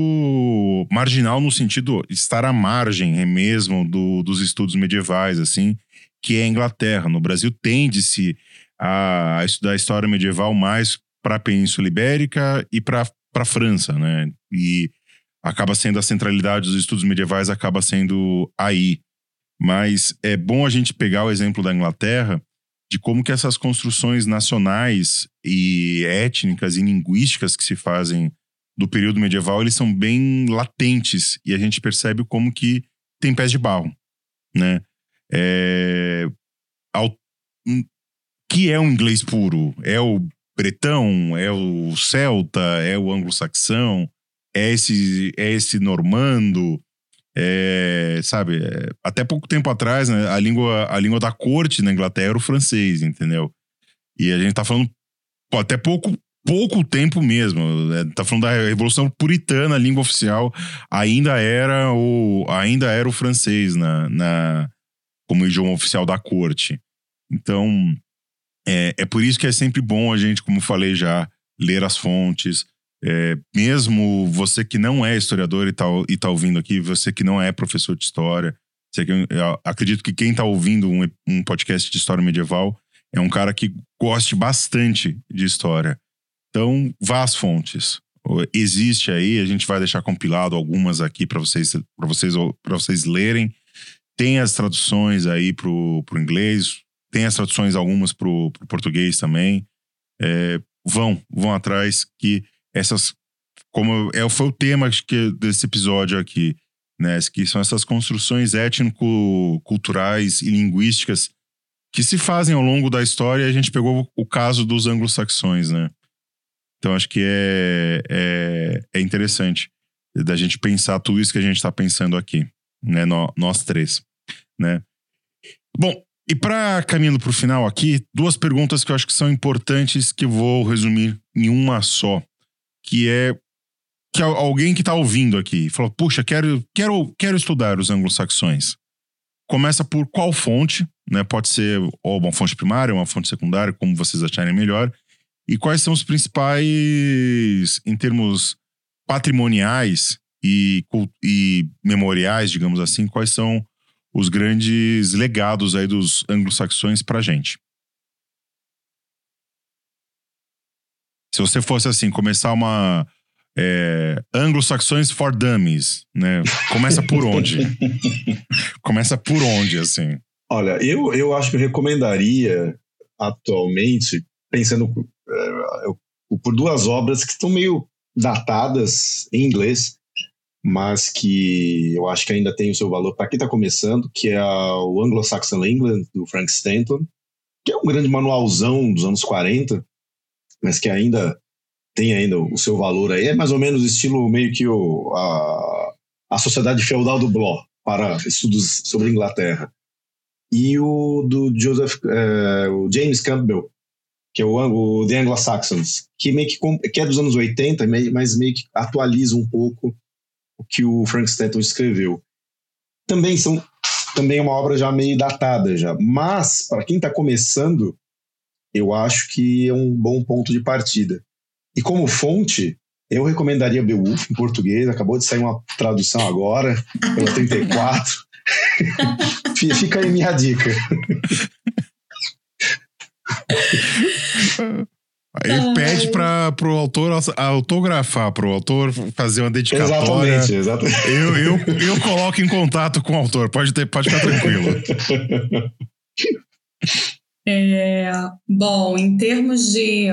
marginal no sentido de estar à margem é mesmo do, dos estudos medievais, assim, que é a Inglaterra. No Brasil tende-se a estudar a história medieval mais para a Península Ibérica e para a França, né? E acaba sendo a centralidade dos estudos medievais, acaba sendo aí. Mas é bom a gente pegar o exemplo da Inglaterra de como que essas construções nacionais e étnicas e linguísticas que se fazem do período medieval, eles são bem latentes e a gente percebe como que tem pés de barro, né? É, ao, hum, que é o inglês puro? É o bretão? É o celta? É o anglo-saxão? É esse, é esse normando, é, sabe? É, até pouco tempo atrás, né, a, língua, a língua da corte na Inglaterra era o francês, entendeu? E a gente tá falando pô, até pouco, pouco tempo mesmo. Né, tá falando da Revolução Puritana, a língua oficial ainda era o, ainda era o francês na, na, como idioma oficial da corte. Então, é, é por isso que é sempre bom a gente, como falei já, ler as fontes, é, mesmo você que não é historiador e tá, e tá ouvindo aqui, você que não é professor de história, Sei que acredito que quem está ouvindo um, um podcast de história medieval é um cara que goste bastante de história. Então, vá às fontes. Existe aí, a gente vai deixar compilado algumas aqui para vocês, para vocês, vocês lerem. Tem as traduções aí pro, pro inglês, tem as traduções algumas pro, pro português também. É, vão, vão atrás que essas, como é, foi o tema que desse episódio aqui, né? Que são essas construções étnico-culturais e linguísticas que se fazem ao longo da história. A gente pegou o caso dos anglo-saxões, né? Então acho que é, é, é interessante da gente pensar tudo isso que a gente está pensando aqui, né? Nó- nós três, né? Bom, e para caminhando para o final aqui, duas perguntas que eu acho que são importantes que vou resumir em uma só, que é que al- alguém que está ouvindo aqui falou, puxa, quero, quero, quero estudar os anglo-saxões. Começa por qual fonte, né? Pode ser ou uma fonte primária, uma fonte secundária, como vocês acharem melhor. E quais são os principais, em termos patrimoniais e, e memoriais, digamos assim, quais são os grandes legados aí dos anglo-saxões pra gente? Se você fosse assim, começar uma é, anglo-saxões for dummies, né? Começa por onde? Começa por onde, assim? Olha, eu, eu acho que eu recomendaria atualmente, pensando é, por duas obras que estão meio datadas em inglês, mas que eu acho que ainda tem o seu valor para quem está começando, que é a- o Anglo-Saxon England, do Frank Stanton, que é um grande manualzão dos anos 40, mas que ainda tem ainda o seu valor aí. É mais ou menos estilo meio que o, a, a Sociedade Feudal do Bloch, para estudos sobre Inglaterra e o do Joseph, eh, o James Campbell, que é o, o The Anglo-Saxons, que meio que, que é dos anos 80, meio- mas meio que atualiza um pouco o que o Frank Stanton escreveu. Também são também é uma obra já meio datada já, mas para quem está começando, eu acho que é um bom ponto de partida. E como fonte, eu recomendaria Beowulf em português, acabou de sair uma tradução agora, pela 34. Fi- Fica aí minha dica. Ele pede para pro autor autografar, pro autor fazer uma dedicatória. Exatamente, exatamente. Eu, eu, eu coloco em contato com o autor, pode, ter, pode ficar tranquilo. É, bom, em termos de,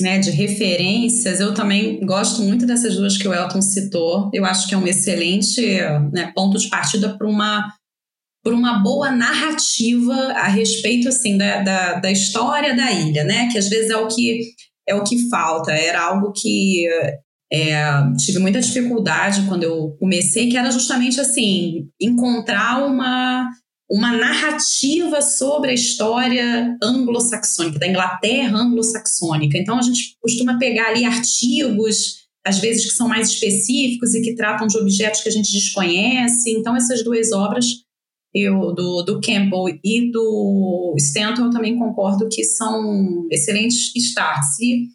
né, de referências, eu também gosto muito dessas duas que o Elton citou. Eu acho que é um excelente né, ponto de partida para uma, por uma boa narrativa a respeito assim, da, da, da história da ilha, né? Que às vezes é o que, é o que falta. Era algo que é, tive muita dificuldade quando eu comecei, que era justamente assim, encontrar uma uma narrativa sobre a história anglo-saxônica, da Inglaterra anglo-saxônica. Então, a gente costuma pegar ali artigos, às vezes que são mais específicos e que tratam de objetos que a gente desconhece. Então, essas duas obras, eu, do, do Campbell e do Stanton, eu também concordo que são excelentes starts. E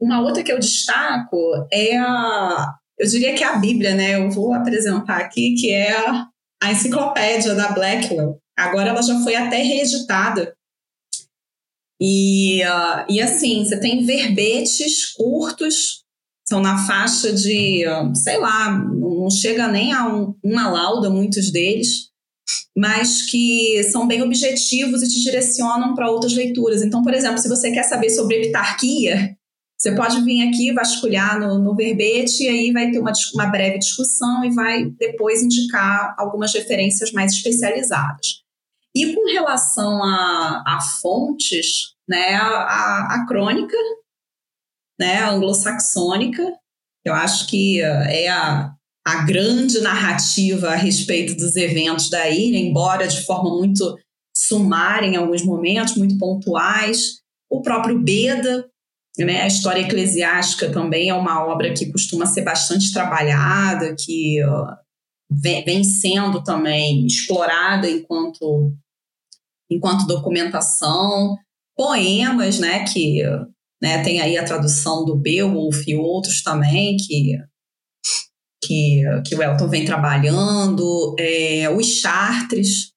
uma outra que eu destaco é a. Eu diria que é a Bíblia, né? Eu vou apresentar aqui, que é a enciclopédia da Blackwell. Agora ela já foi até reeditada. E, uh, e assim, você tem verbetes curtos, são na faixa de, uh, sei lá, não chega nem a um, uma lauda, muitos deles, mas que são bem objetivos e te direcionam para outras leituras. Então, por exemplo, se você quer saber sobre epitarquia, você pode vir aqui vasculhar no, no verbete e aí vai ter uma, uma breve discussão e vai depois indicar algumas referências mais especializadas. E com relação a, a fontes, né, a, a, crônica né, anglo-saxônica, eu acho que é a, a grande narrativa a respeito dos eventos da ilha, embora de forma muito sumária em alguns momentos, muito pontuais. O próprio Beda, né? A história eclesiástica também é uma obra que costuma ser bastante trabalhada, que vem, sendo também explorada enquanto, enquanto documentação. Poemas, né? Que né, tem aí a tradução do Beowulf e outros também, que, que, que o Elton vem trabalhando, é, os chartres,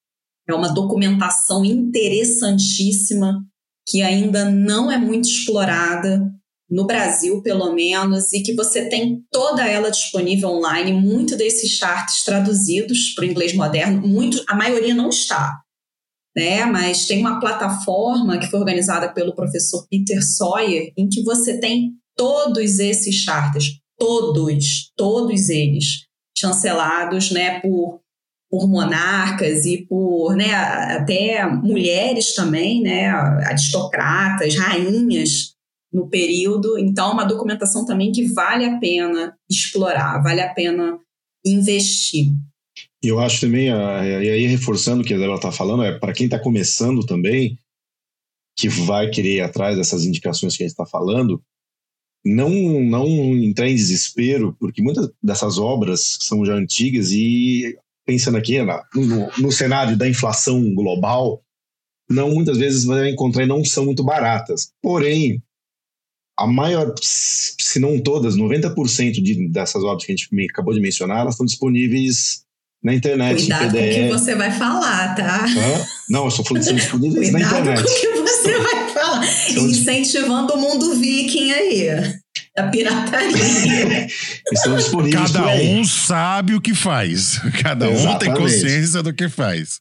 é uma documentação interessantíssima que ainda não é muito explorada no Brasil, pelo menos, e que você tem toda ela disponível online, muito desses charts traduzidos para o inglês moderno, muito, a maioria não está, né? Mas tem uma plataforma que foi organizada pelo professor Peter Sawyer, em que você tem todos esses charts, todos, todos eles, chancelados, né, por por monarcas e por né, até mulheres também, né, aristocratas, rainhas no período. Então, uma documentação também que vale a pena explorar, vale a pena investir. Eu acho também, e aí reforçando o que ela está falando, é para quem está começando também, que vai querer ir atrás dessas indicações que a gente está falando, não, não entrar em desespero, porque muitas dessas obras são já antigas e pensando aqui na, no, no, cenário da inflação global, não muitas vezes vai encontrar e não são muito baratas. Porém, a maior, se não todas, 90% de, dessas obras que a gente acabou de mencionar, elas estão disponíveis na internet. Cuidado com o que você vai falar, tá? Hã? Não, eu estou falando que são disponíveis Cuidado na internet. com o que você vai falar. Incentivando o mundo viking aí. Da pirataria. Estão disponíveis Cada um sabe o que faz. Cada um tem Exatamente. consciência do que faz.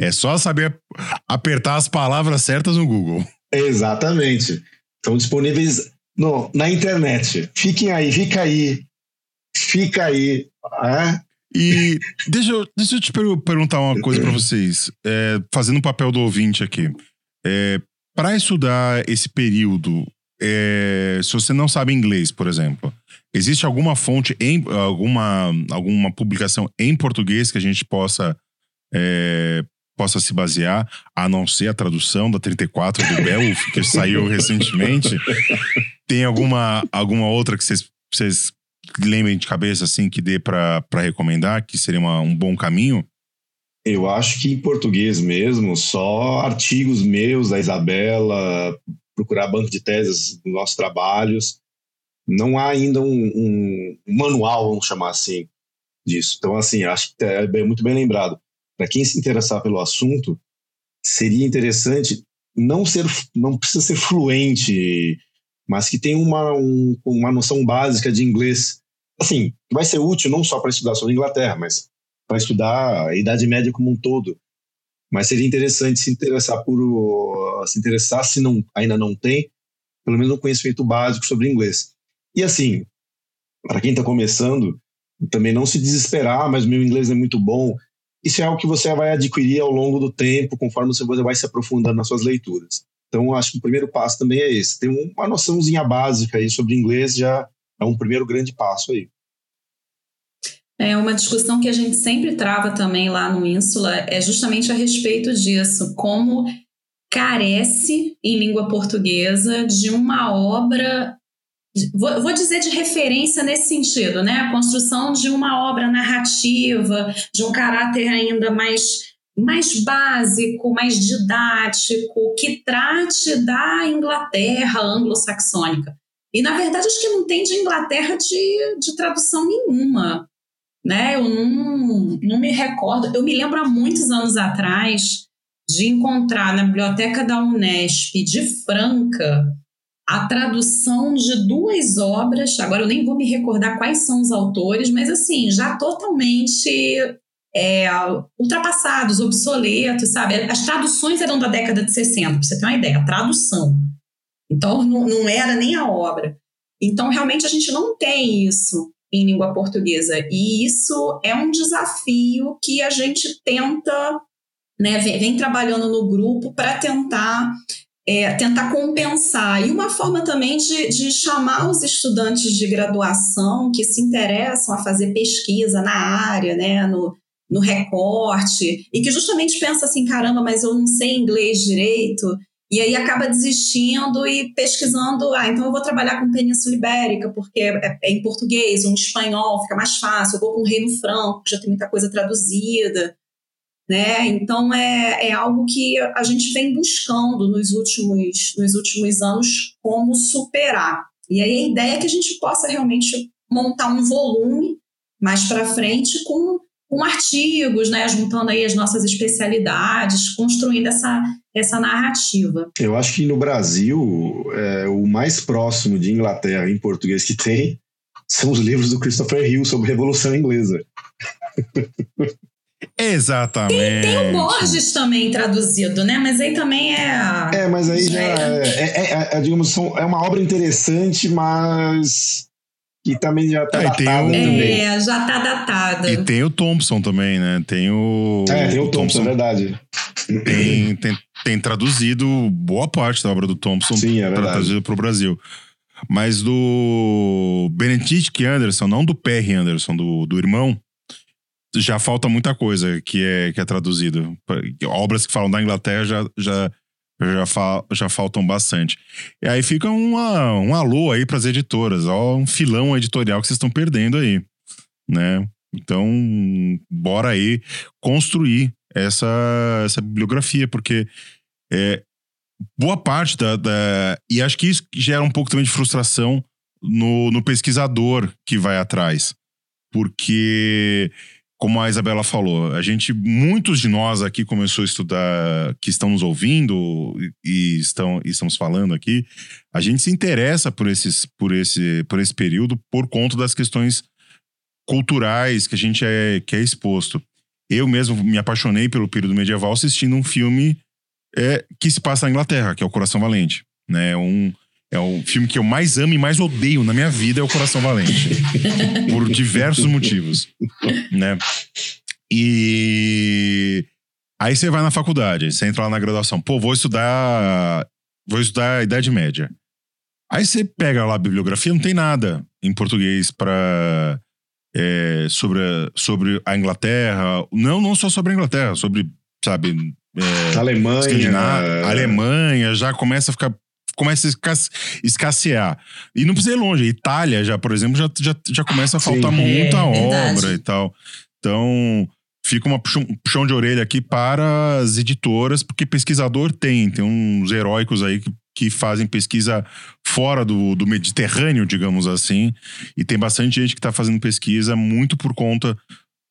É só saber apertar as palavras certas no Google. Exatamente. Estão disponíveis no, na internet. Fiquem aí, fica aí. Fica aí. É? E deixa eu, deixa eu te per- perguntar uma coisa pra vocês, é, fazendo o papel do ouvinte aqui. É, para estudar esse período, é, se você não sabe inglês, por exemplo, existe alguma fonte, em, alguma, alguma publicação em português que a gente possa, é, possa se basear, a não ser a tradução da 34 do Beowulf, que saiu recentemente? Tem alguma, alguma outra que vocês, lembrem de cabeça assim que dê pra recomendar, que seria uma- um bom caminho? Eu acho que em português mesmo, só artigos meus, da Isabela, procurar banco de teses dos nossos trabalhos. Não há ainda um, um- manual, vamos chamar assim, disso. Então, assim, acho que é bem- muito bem lembrado. Para quem se interessar pelo assunto, seria interessante não ser, não precisa ser fluente, mas que tenha uma, um- uma noção básica de inglês. Assim, vai ser útil não só para estudar sobre a Inglaterra, mas para estudar a Idade Média como um todo. Mas seria interessante se interessar por se interessar se não ainda não tem, pelo menos um conhecimento básico sobre inglês. E assim, para quem está começando, também não se desesperar, mas meu inglês é muito bom. Isso é algo que você vai adquirir ao longo do tempo, conforme você vai se aprofundando nas suas leituras. Então, acho que o primeiro passo também é esse. Ter uma noçãozinha básica aí sobre inglês já é um primeiro grande passo aí. É uma discussão que a gente sempre trava também lá no Ínsula, é justamente a respeito disso, como carece em língua portuguesa de uma obra, vou, dizer de referência nesse sentido, né? A construção de uma obra narrativa, de um caráter ainda mais mais básico, mais didático, que trate da Inglaterra anglo-saxônica. E, na verdade, acho que não tem de Inglaterra de, de tradução nenhuma né? Eu não, não me recordo. Eu me lembro há muitos anos atrás de encontrar na biblioteca da Unesp de Franca a tradução de duas obras. Agora eu nem vou me recordar quais são os autores, mas assim, já totalmente é, ultrapassados, obsoletos, sabe? As traduções eram da década de 60, para você ter uma ideia, a tradução. Então não, não era nem a obra. Então realmente a gente não tem isso em língua portuguesa. E isso é um desafio que a gente tenta, né, vem, vem trabalhando no grupo para tentar, é, tentar compensar. E uma forma também de, de chamar os estudantes de graduação que se interessam a fazer pesquisa na área, né, no, no recorte, e que justamente pensa assim, caramba, mas eu não sei inglês direito, e aí acaba desistindo e pesquisando, ah, então eu vou trabalhar com Península Ibérica, porque é, é em português, ou em espanhol, fica mais fácil, eu vou com o Reino Franco, já tem muita coisa traduzida, né? Então é, é algo que a gente vem buscando nos últimos, nos últimos anos como superar. E aí a ideia é que a gente possa realmente montar um volume mais para frente com, com artigos, né, juntando aí as nossas especialidades, construindo essa, essa narrativa. Eu acho que no Brasil, é, o mais próximo de Inglaterra em português que tem são os livros do Christopher Hill sobre Revolução Inglesa. Exatamente. Tem o Borges também traduzido, né? Mas aí também é. É, mas aí já É. é, é- é- é, digamos, são- é uma obra interessante, mas que também já está É, tem datada o- também. É, já tá datada. E tem o Thompson também, né? Tem o. É, tem o Thompson, é verdade. tem, tem, tem traduzido boa parte da obra do Thompson Sim, é verdade. traduzido para o Brasil. Mas do Benedict Anderson, não do Perry Anderson, do, do irmão, já falta muita coisa que é, que é traduzido. Obras que falam da Inglaterra já, já, já, fa- já faltam bastante. E aí fica uma, um alô aí para as editoras, ó, um filão editorial que vocês estão perdendo aí, né? Então, bora aí construir essa, essa bibliografia, porque é, boa parte da, da- E acho que isso gera um pouco também de frustração no, no pesquisador que vai atrás. Porque, como a Isabela falou, a gente, muitos de nós aqui começou a estudar, que estão nos ouvindo e, estão, e estamos falando aqui, a gente se interessa por, esses, por, esse, por esse período por conta das questões culturais que a gente é, que é exposto. Eu mesmo me apaixonei pelo período medieval assistindo um filme é, que se passa na Inglaterra, que é o Coração Valente. Né? Um, é o filme que eu mais amo e mais odeio na minha vida é o Coração Valente. por diversos motivos. Né? E aí você vai na faculdade, você entra lá na graduação. Pô, vou estudar. Vou estudar a Idade Média. Aí você pega lá a bibliografia, não tem nada em português para é, sobre, a, sobre a Inglaterra. Não, não só sobre a Inglaterra, sobre, sabe, é, Alemanha. Escandinávia, Alemanha, já começa a ficar. Começa a escasse- escassear. E não precisa ir longe. Itália, já, por exemplo, já, já, já começa a Sim. faltar É, muita verdade. obra e tal. Então, fica uma puxão, de orelha aqui para as editoras, porque pesquisador tem. Tem uns heróicos aí que, que fazem pesquisa fora do, do Mediterrâneo, digamos assim. E tem bastante gente que está fazendo pesquisa muito por conta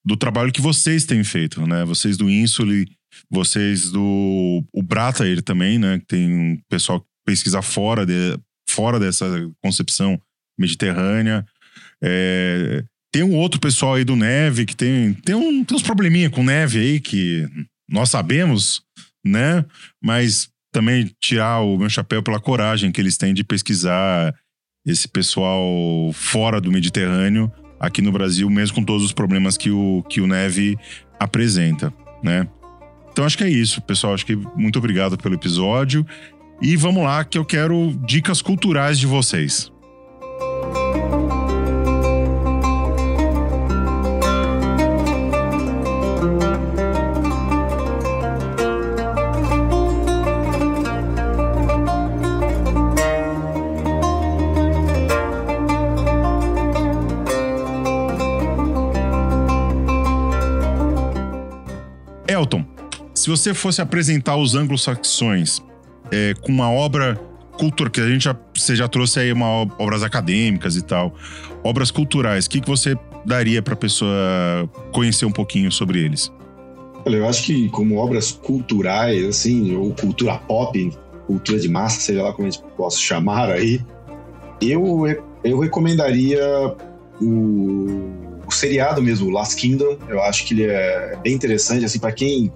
do trabalho que vocês têm feito, né? Vocês do Insuli, vocês do o Bratair também, né? Que tem um pessoal que pesquisa fora, de, fora dessa concepção mediterrânea. É, tem um outro pessoal aí do Neve que tem, tem, um, tem uns probleminha com neve aí que nós sabemos, né? Mas também tirar o meu chapéu pela coragem que eles têm de pesquisar esse pessoal fora do Mediterrâneo aqui no Brasil, mesmo com todos os problemas que o, que o Neve apresenta, né? Então acho que é isso, pessoal. Acho que muito obrigado pelo episódio. E vamos lá, que eu quero dicas culturais de vocês. Elton, se você fosse apresentar os anglo-saxões é, com uma obra cultural, que a gente já, você já trouxe aí uma, ob- obras acadêmicas e tal, obras culturais, o que, que você daria para a pessoa conhecer um pouquinho sobre eles? Olha, eu acho que como obras culturais, assim, ou cultura pop, cultura de massa, seja lá como a gente possa chamar aí, eu, eu recomendaria o, o seriado mesmo, Last Kingdom. Eu acho que ele é bem interessante, assim, para quem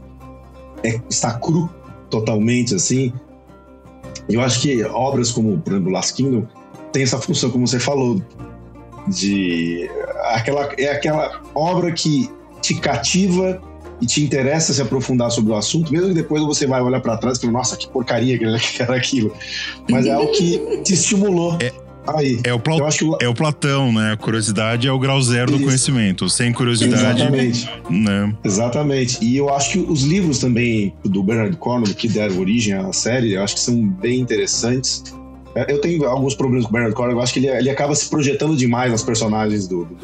é- está cru totalmente, assim. Eu acho que obras como, por exemplo, Last Kingdom tem essa função, como você falou, de aquela é aquela obra que te cativa e te interessa se aprofundar sobre o assunto, mesmo que depois você vai olhar para trás e fala, nossa, que porcaria que era aquilo. Mas é algo que te estimulou. Aí. É o, Pla- acho é o Platão, né? A curiosidade é o grau zero do Isso. conhecimento. Sem curiosidade, Exatamente. né? Exatamente. E eu acho que os livros também do Bernard Cornwell, que deram origem à série, eu acho que são bem interessantes. É, Eu tenho alguns problemas com o Bernard Cornwell, eu acho que ele, ele acaba se projetando demais nas personagens do, do-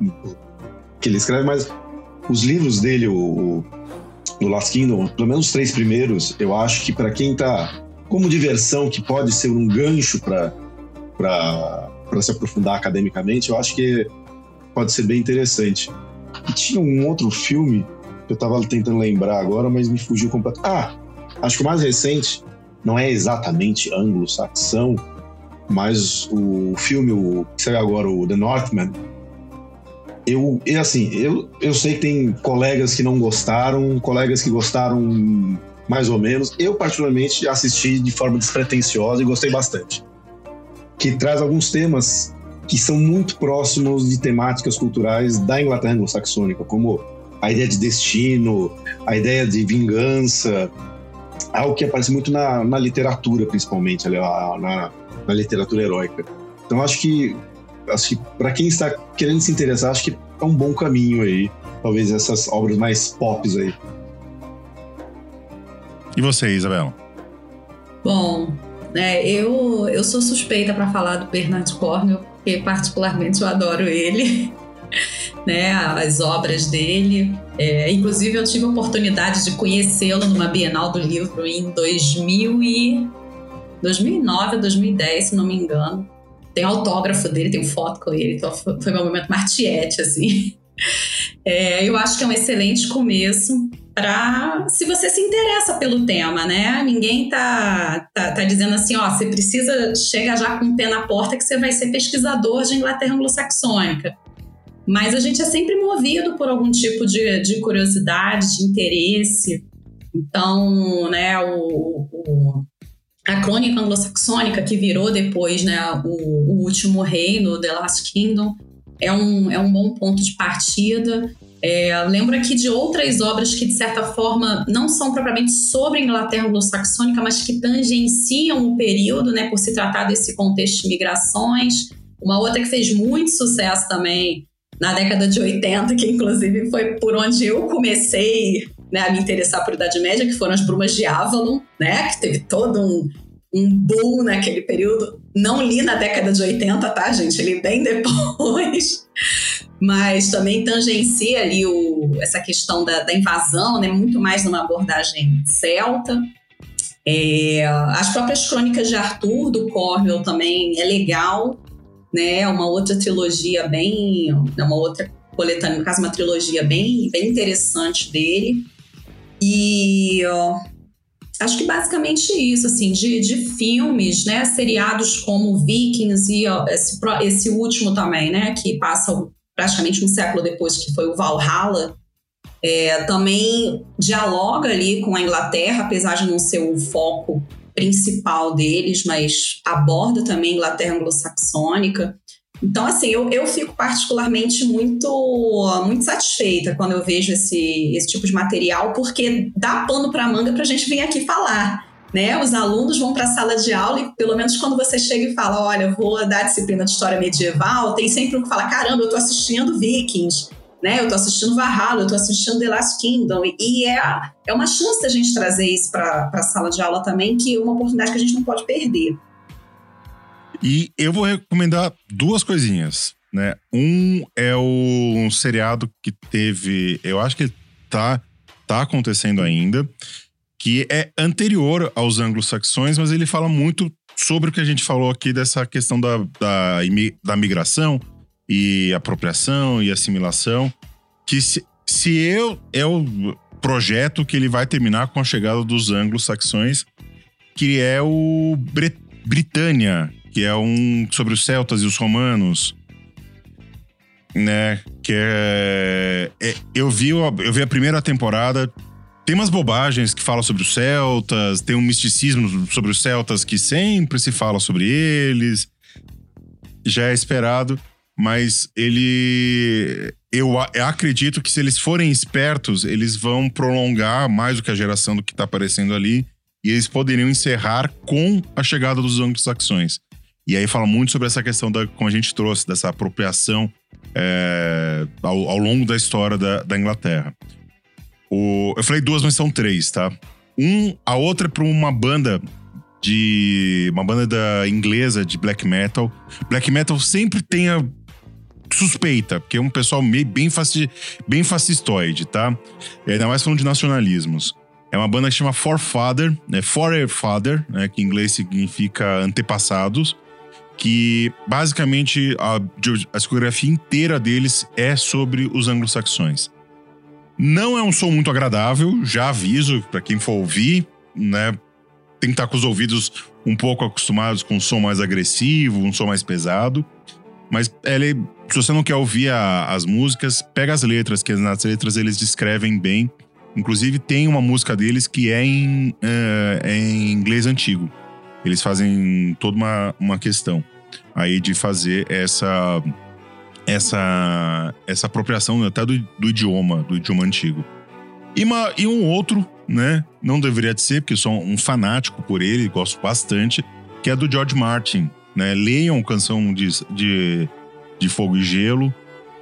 do- que ele escreve, mas os livros dele, o, o do Last Kingdom, pelo menos os três primeiros, eu acho que para quem tá como diversão, que pode ser um gancho para se aprofundar academicamente, eu acho que pode ser bem interessante. E tinha um outro filme que eu tava tentando lembrar agora, mas me fugiu completamente. Ah, acho que o mais recente não é exatamente anglo-saxão, mas o filme o, que saiu agora, o The Northman, eu, e assim, eu, eu sei que tem colegas que não gostaram, colegas que gostaram mais ou menos. Eu, particularmente, assisti de forma despretensiosa e gostei bastante. Que traz alguns temas que são muito próximos de temáticas culturais da Inglaterra anglo-saxônica, como a ideia de destino, a ideia de vingança, algo que aparece muito na, na literatura, principalmente, na, na literatura heróica. Então, acho que, acho que para quem está querendo se interessar, acho que é um bom caminho aí. Talvez essas obras mais pops aí. E você, Isabela? Bom, né, eu, eu sou suspeita para falar do Bernard Cornwell, porque particularmente eu adoro ele, né, as obras dele. É, inclusive eu tive a oportunidade de conhecê-lo numa Bienal do Livro em 2000 e 2009 ou 2010, se não me engano. Tem autógrafo dele, tem foto com ele, então foi meu momento martiete, assim. É, eu acho que é um excelente começo para se você se interessa pelo tema, né? Ninguém tá, tá, tá dizendo assim, ó, você precisa chegar já com o pé na porta que você vai ser pesquisador de Inglaterra anglo-saxônica. Mas a gente é sempre movido por algum tipo de, de curiosidade, de interesse. Então, né, o, o- a crônica anglo-saxônica que virou depois, né, o, o último reino, The Last Kingdom, é um, é um bom ponto de partida. É, lembro aqui de outras obras que, de certa forma, não são propriamente sobre a Inglaterra anglo-saxônica, mas que tangenciam o período, né, por se tratar desse contexto de migrações. Uma outra que fez muito sucesso também na década de 80, que inclusive foi por onde eu comecei né, a me interessar por Idade Média, que foram as Brumas de Avalon, né, que teve todo um, um boom naquele período. Não li na década de 80, tá, gente? Li bem depois mas também tangencia ali o, essa questão da, da invasão, né, muito mais numa abordagem celta. É, as próprias crônicas de Arthur, do Cornwell, também é legal, né, é uma outra trilogia bem, é uma outra coletânea, no caso uma trilogia bem, bem interessante dele. E ó, acho que basicamente isso, assim, de, de filmes, né, seriados como Vikings e ó, esse, esse último também, né, que passa praticamente um século depois, que foi o Valhalla, é, também dialoga ali com a Inglaterra, apesar de não ser o foco principal deles, mas aborda também a Inglaterra anglo-saxônica. Então, assim, eu, eu fico particularmente muito, muito satisfeita quando eu vejo esse, esse tipo de material, porque dá pano para manga para a gente vir aqui falar. Né? Os alunos vão para a sala de aula e, pelo menos, quando você chega e fala: Olha, vou dar disciplina de história medieval, tem sempre um que fala: Caramba, eu estou assistindo Vikings, né? eu estou assistindo Valhalla, eu estou assistindo The Last Kingdom. E, e é, é uma chance da gente trazer isso para a sala de aula também, que é uma oportunidade que a gente não pode perder. E eu vou recomendar duas coisinhas, né? Um é o um seriado que teve, eu acho que tá tá acontecendo ainda, que é anterior aos anglo-saxões, mas ele fala muito sobre o que a gente falou aqui dessa questão da, da, da migração e apropriação e assimilação, que se, se eu é o projeto que ele vai terminar com a chegada dos anglo-saxões, que é o Bre Britânia, que é um sobre os celtas e os romanos, né? Que é, é- eu vi eu vi a primeira temporada. Tem umas bobagens que falam sobre os celtas, tem um misticismo sobre os celtas que sempre se fala sobre eles. Já é esperado, mas ele eu acredito que se eles forem espertos, eles vão prolongar mais do que a geração do que tá aparecendo ali e eles poderiam encerrar com a chegada dos anglo-saxões. E aí fala muito sobre essa questão da, como a gente trouxe, dessa apropriação é, ao, ao longo da história da, da Inglaterra. O, eu falei duas, mas são três, tá? Um, a outra é para uma banda de. uma banda da inglesa de black metal. Black metal sempre tem a suspeita, porque é um pessoal meio, bem, fasci, bem fascistoide, tá? E ainda mais falando de nacionalismos. É uma banda que chama Forefather, né? Forefather, né? Que em inglês significa antepassados. Que basicamente a, a discografia inteira deles é sobre os anglo-saxões. Não é um som muito agradável, já aviso para quem for ouvir, né? Tem que estar com os ouvidos um pouco acostumados com um som mais agressivo, um som mais pesado. Mas se você não quer ouvir a- as músicas, pega as letras, que nas letras eles descrevem bem. Inclusive, tem uma música deles que é em, eh, é em inglês antigo. Eles fazem toda uma, uma questão aí de fazer essa essa essa apropriação até do, do idioma, do idioma antigo. E, uma, e um outro, né? Não deveria de ser, porque sou um fanático por ele, gosto bastante, que é do George Martin. Né? Leiam Canção de, de, de Fogo e Gelo,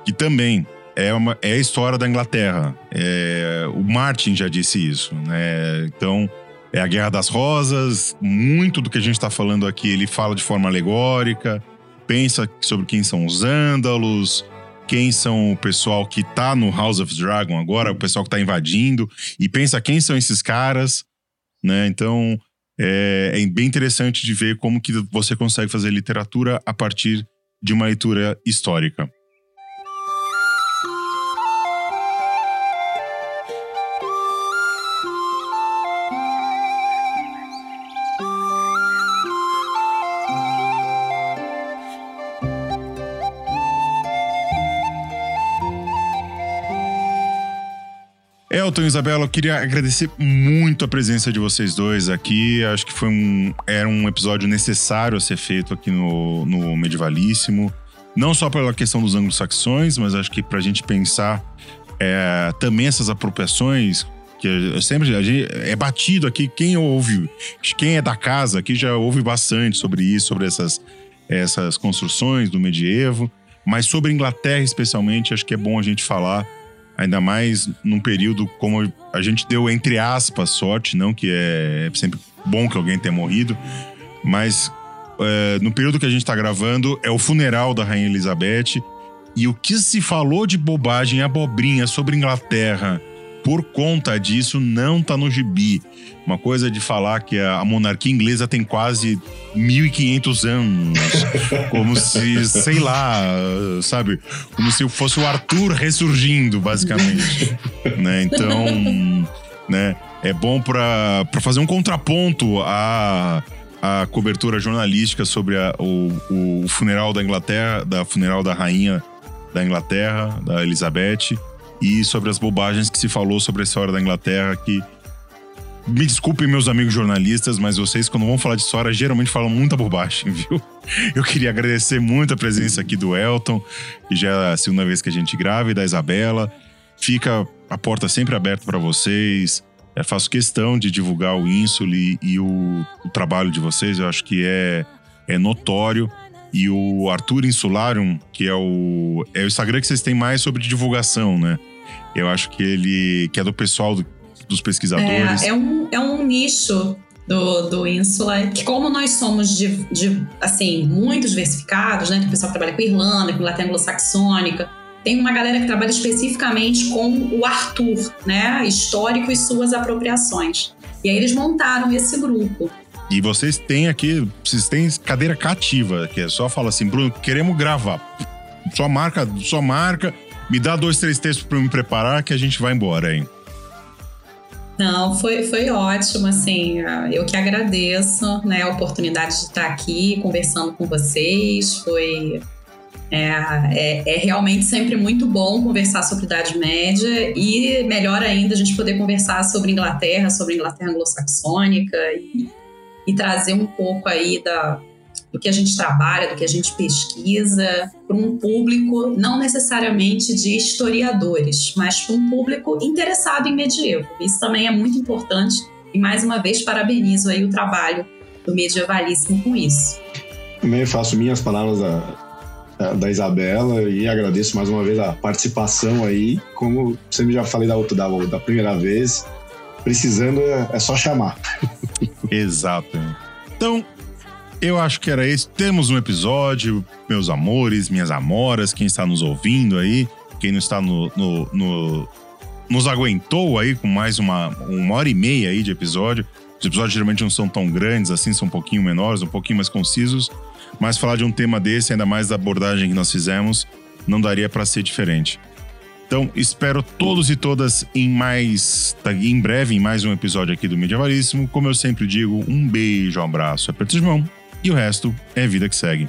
que também é, uma, é a história da Inglaterra. É, o Martin já disse isso, né? Então, é a Guerra das Rosas, muito do que a gente está falando aqui, ele fala de forma alegórica, pensa sobre quem são os ândalos, quem são o pessoal que tá no House of Dragon agora, o pessoal que tá invadindo, e pensa quem são esses caras, né? Então, é, é bem interessante de ver como que você consegue fazer literatura a partir de uma leitura histórica. Elton e Isabela, eu queria agradecer muito a presença de vocês dois aqui. Acho que foi um, era um episódio necessário a ser feito aqui no, no Medievalíssimo. Não só pela questão dos anglo-saxões, mas acho que para a gente pensar é, também essas apropriações que sempre a gente, é batido aqui. Quem ouve, quem é da casa aqui já ouve bastante sobre isso, sobre essas, essas construções do medievo. Mas sobre Inglaterra, especialmente, acho que é bom a gente falar ainda mais num período como a gente deu entre aspas sorte, não que é sempre bom que alguém tenha morrido, mas é, no período que a gente tá gravando é o funeral da Rainha Elizabeth e o que se falou de bobagem, abobrinha sobre Inglaterra por conta disso não tá no gibi. Uma coisa de falar que a monarquia inglesa tem quase 1500 anos, como se, sei lá, sabe, como se fosse o Arthur ressurgindo, basicamente, né? Então, né, é bom para fazer um contraponto à, à cobertura jornalística sobre a, o, o funeral da Inglaterra, da funeral da rainha da Inglaterra, da Elizabeth, e sobre as bobagens que se falou sobre a história da Inglaterra, que me desculpem, meus amigos jornalistas, mas vocês, quando vão falar de história, geralmente falam muita bobagem, viu? Eu queria agradecer muito a presença aqui do Elton, que já é a segunda vez que a gente grava, e da Isabela. Fica a porta sempre aberta para vocês. Eu faço questão de divulgar o Insuli e o, o trabalho de vocês, eu acho que é, é notório. E o Arthur Insularium, que é o, é o Instagram que vocês têm mais sobre divulgação, né? Eu acho que ele que é do pessoal do- dos pesquisadores. É, é um, é um nicho do, do Ínsula, que como nós somos de, de, assim, muito diversificados, né? Tem pessoal que trabalha com Irlanda, com Inglaterra anglo-saxônica, tem uma galera que trabalha especificamente com o Arthur, né? Histórico e suas apropriações. E aí eles montaram esse grupo. E vocês têm aqui, vocês têm cadeira cativa, que é só fala assim, Bruno, queremos gravar. Só marca, só marca, me dá dois, três textos para me preparar que a gente vai embora, hein? Não, foi, foi ótimo, assim, eu que agradeço, né, a oportunidade de estar aqui conversando com vocês, foi... É, é, é realmente sempre muito bom conversar sobre Idade Média e melhor ainda a gente poder conversar sobre Inglaterra, sobre Inglaterra anglo-saxônica e, e trazer um pouco aí da, do que a gente trabalha, do que a gente pesquisa para um público não necessariamente de historiadores, mas para um público interessado em medievo. Isso também é muito importante e mais uma vez parabenizo aí o trabalho do medievalíssimo com isso. Também faço minhas palavras da, da, da Isabela e agradeço mais uma vez a participação aí. Como sempre já falei da, outra, da, da primeira vez, precisando é, é só chamar. Exato. Então, eu acho que era isso. Temos um episódio, meus amores, minhas amoras, quem está nos ouvindo aí, quem não está no, no- no- nos aguentou aí com mais uma, uma hora e meia aí de episódio. Os episódios geralmente não são tão grandes assim, são um pouquinho menores, um pouquinho mais concisos. Mas falar de um tema desse, ainda mais da abordagem que nós fizemos, não daria para ser diferente. Então, espero todos e todas em mais. em breve, em mais um episódio aqui do Medievalíssimo. Como eu sempre digo, um beijo, um abraço, aperto de mão e o resto é vida que segue.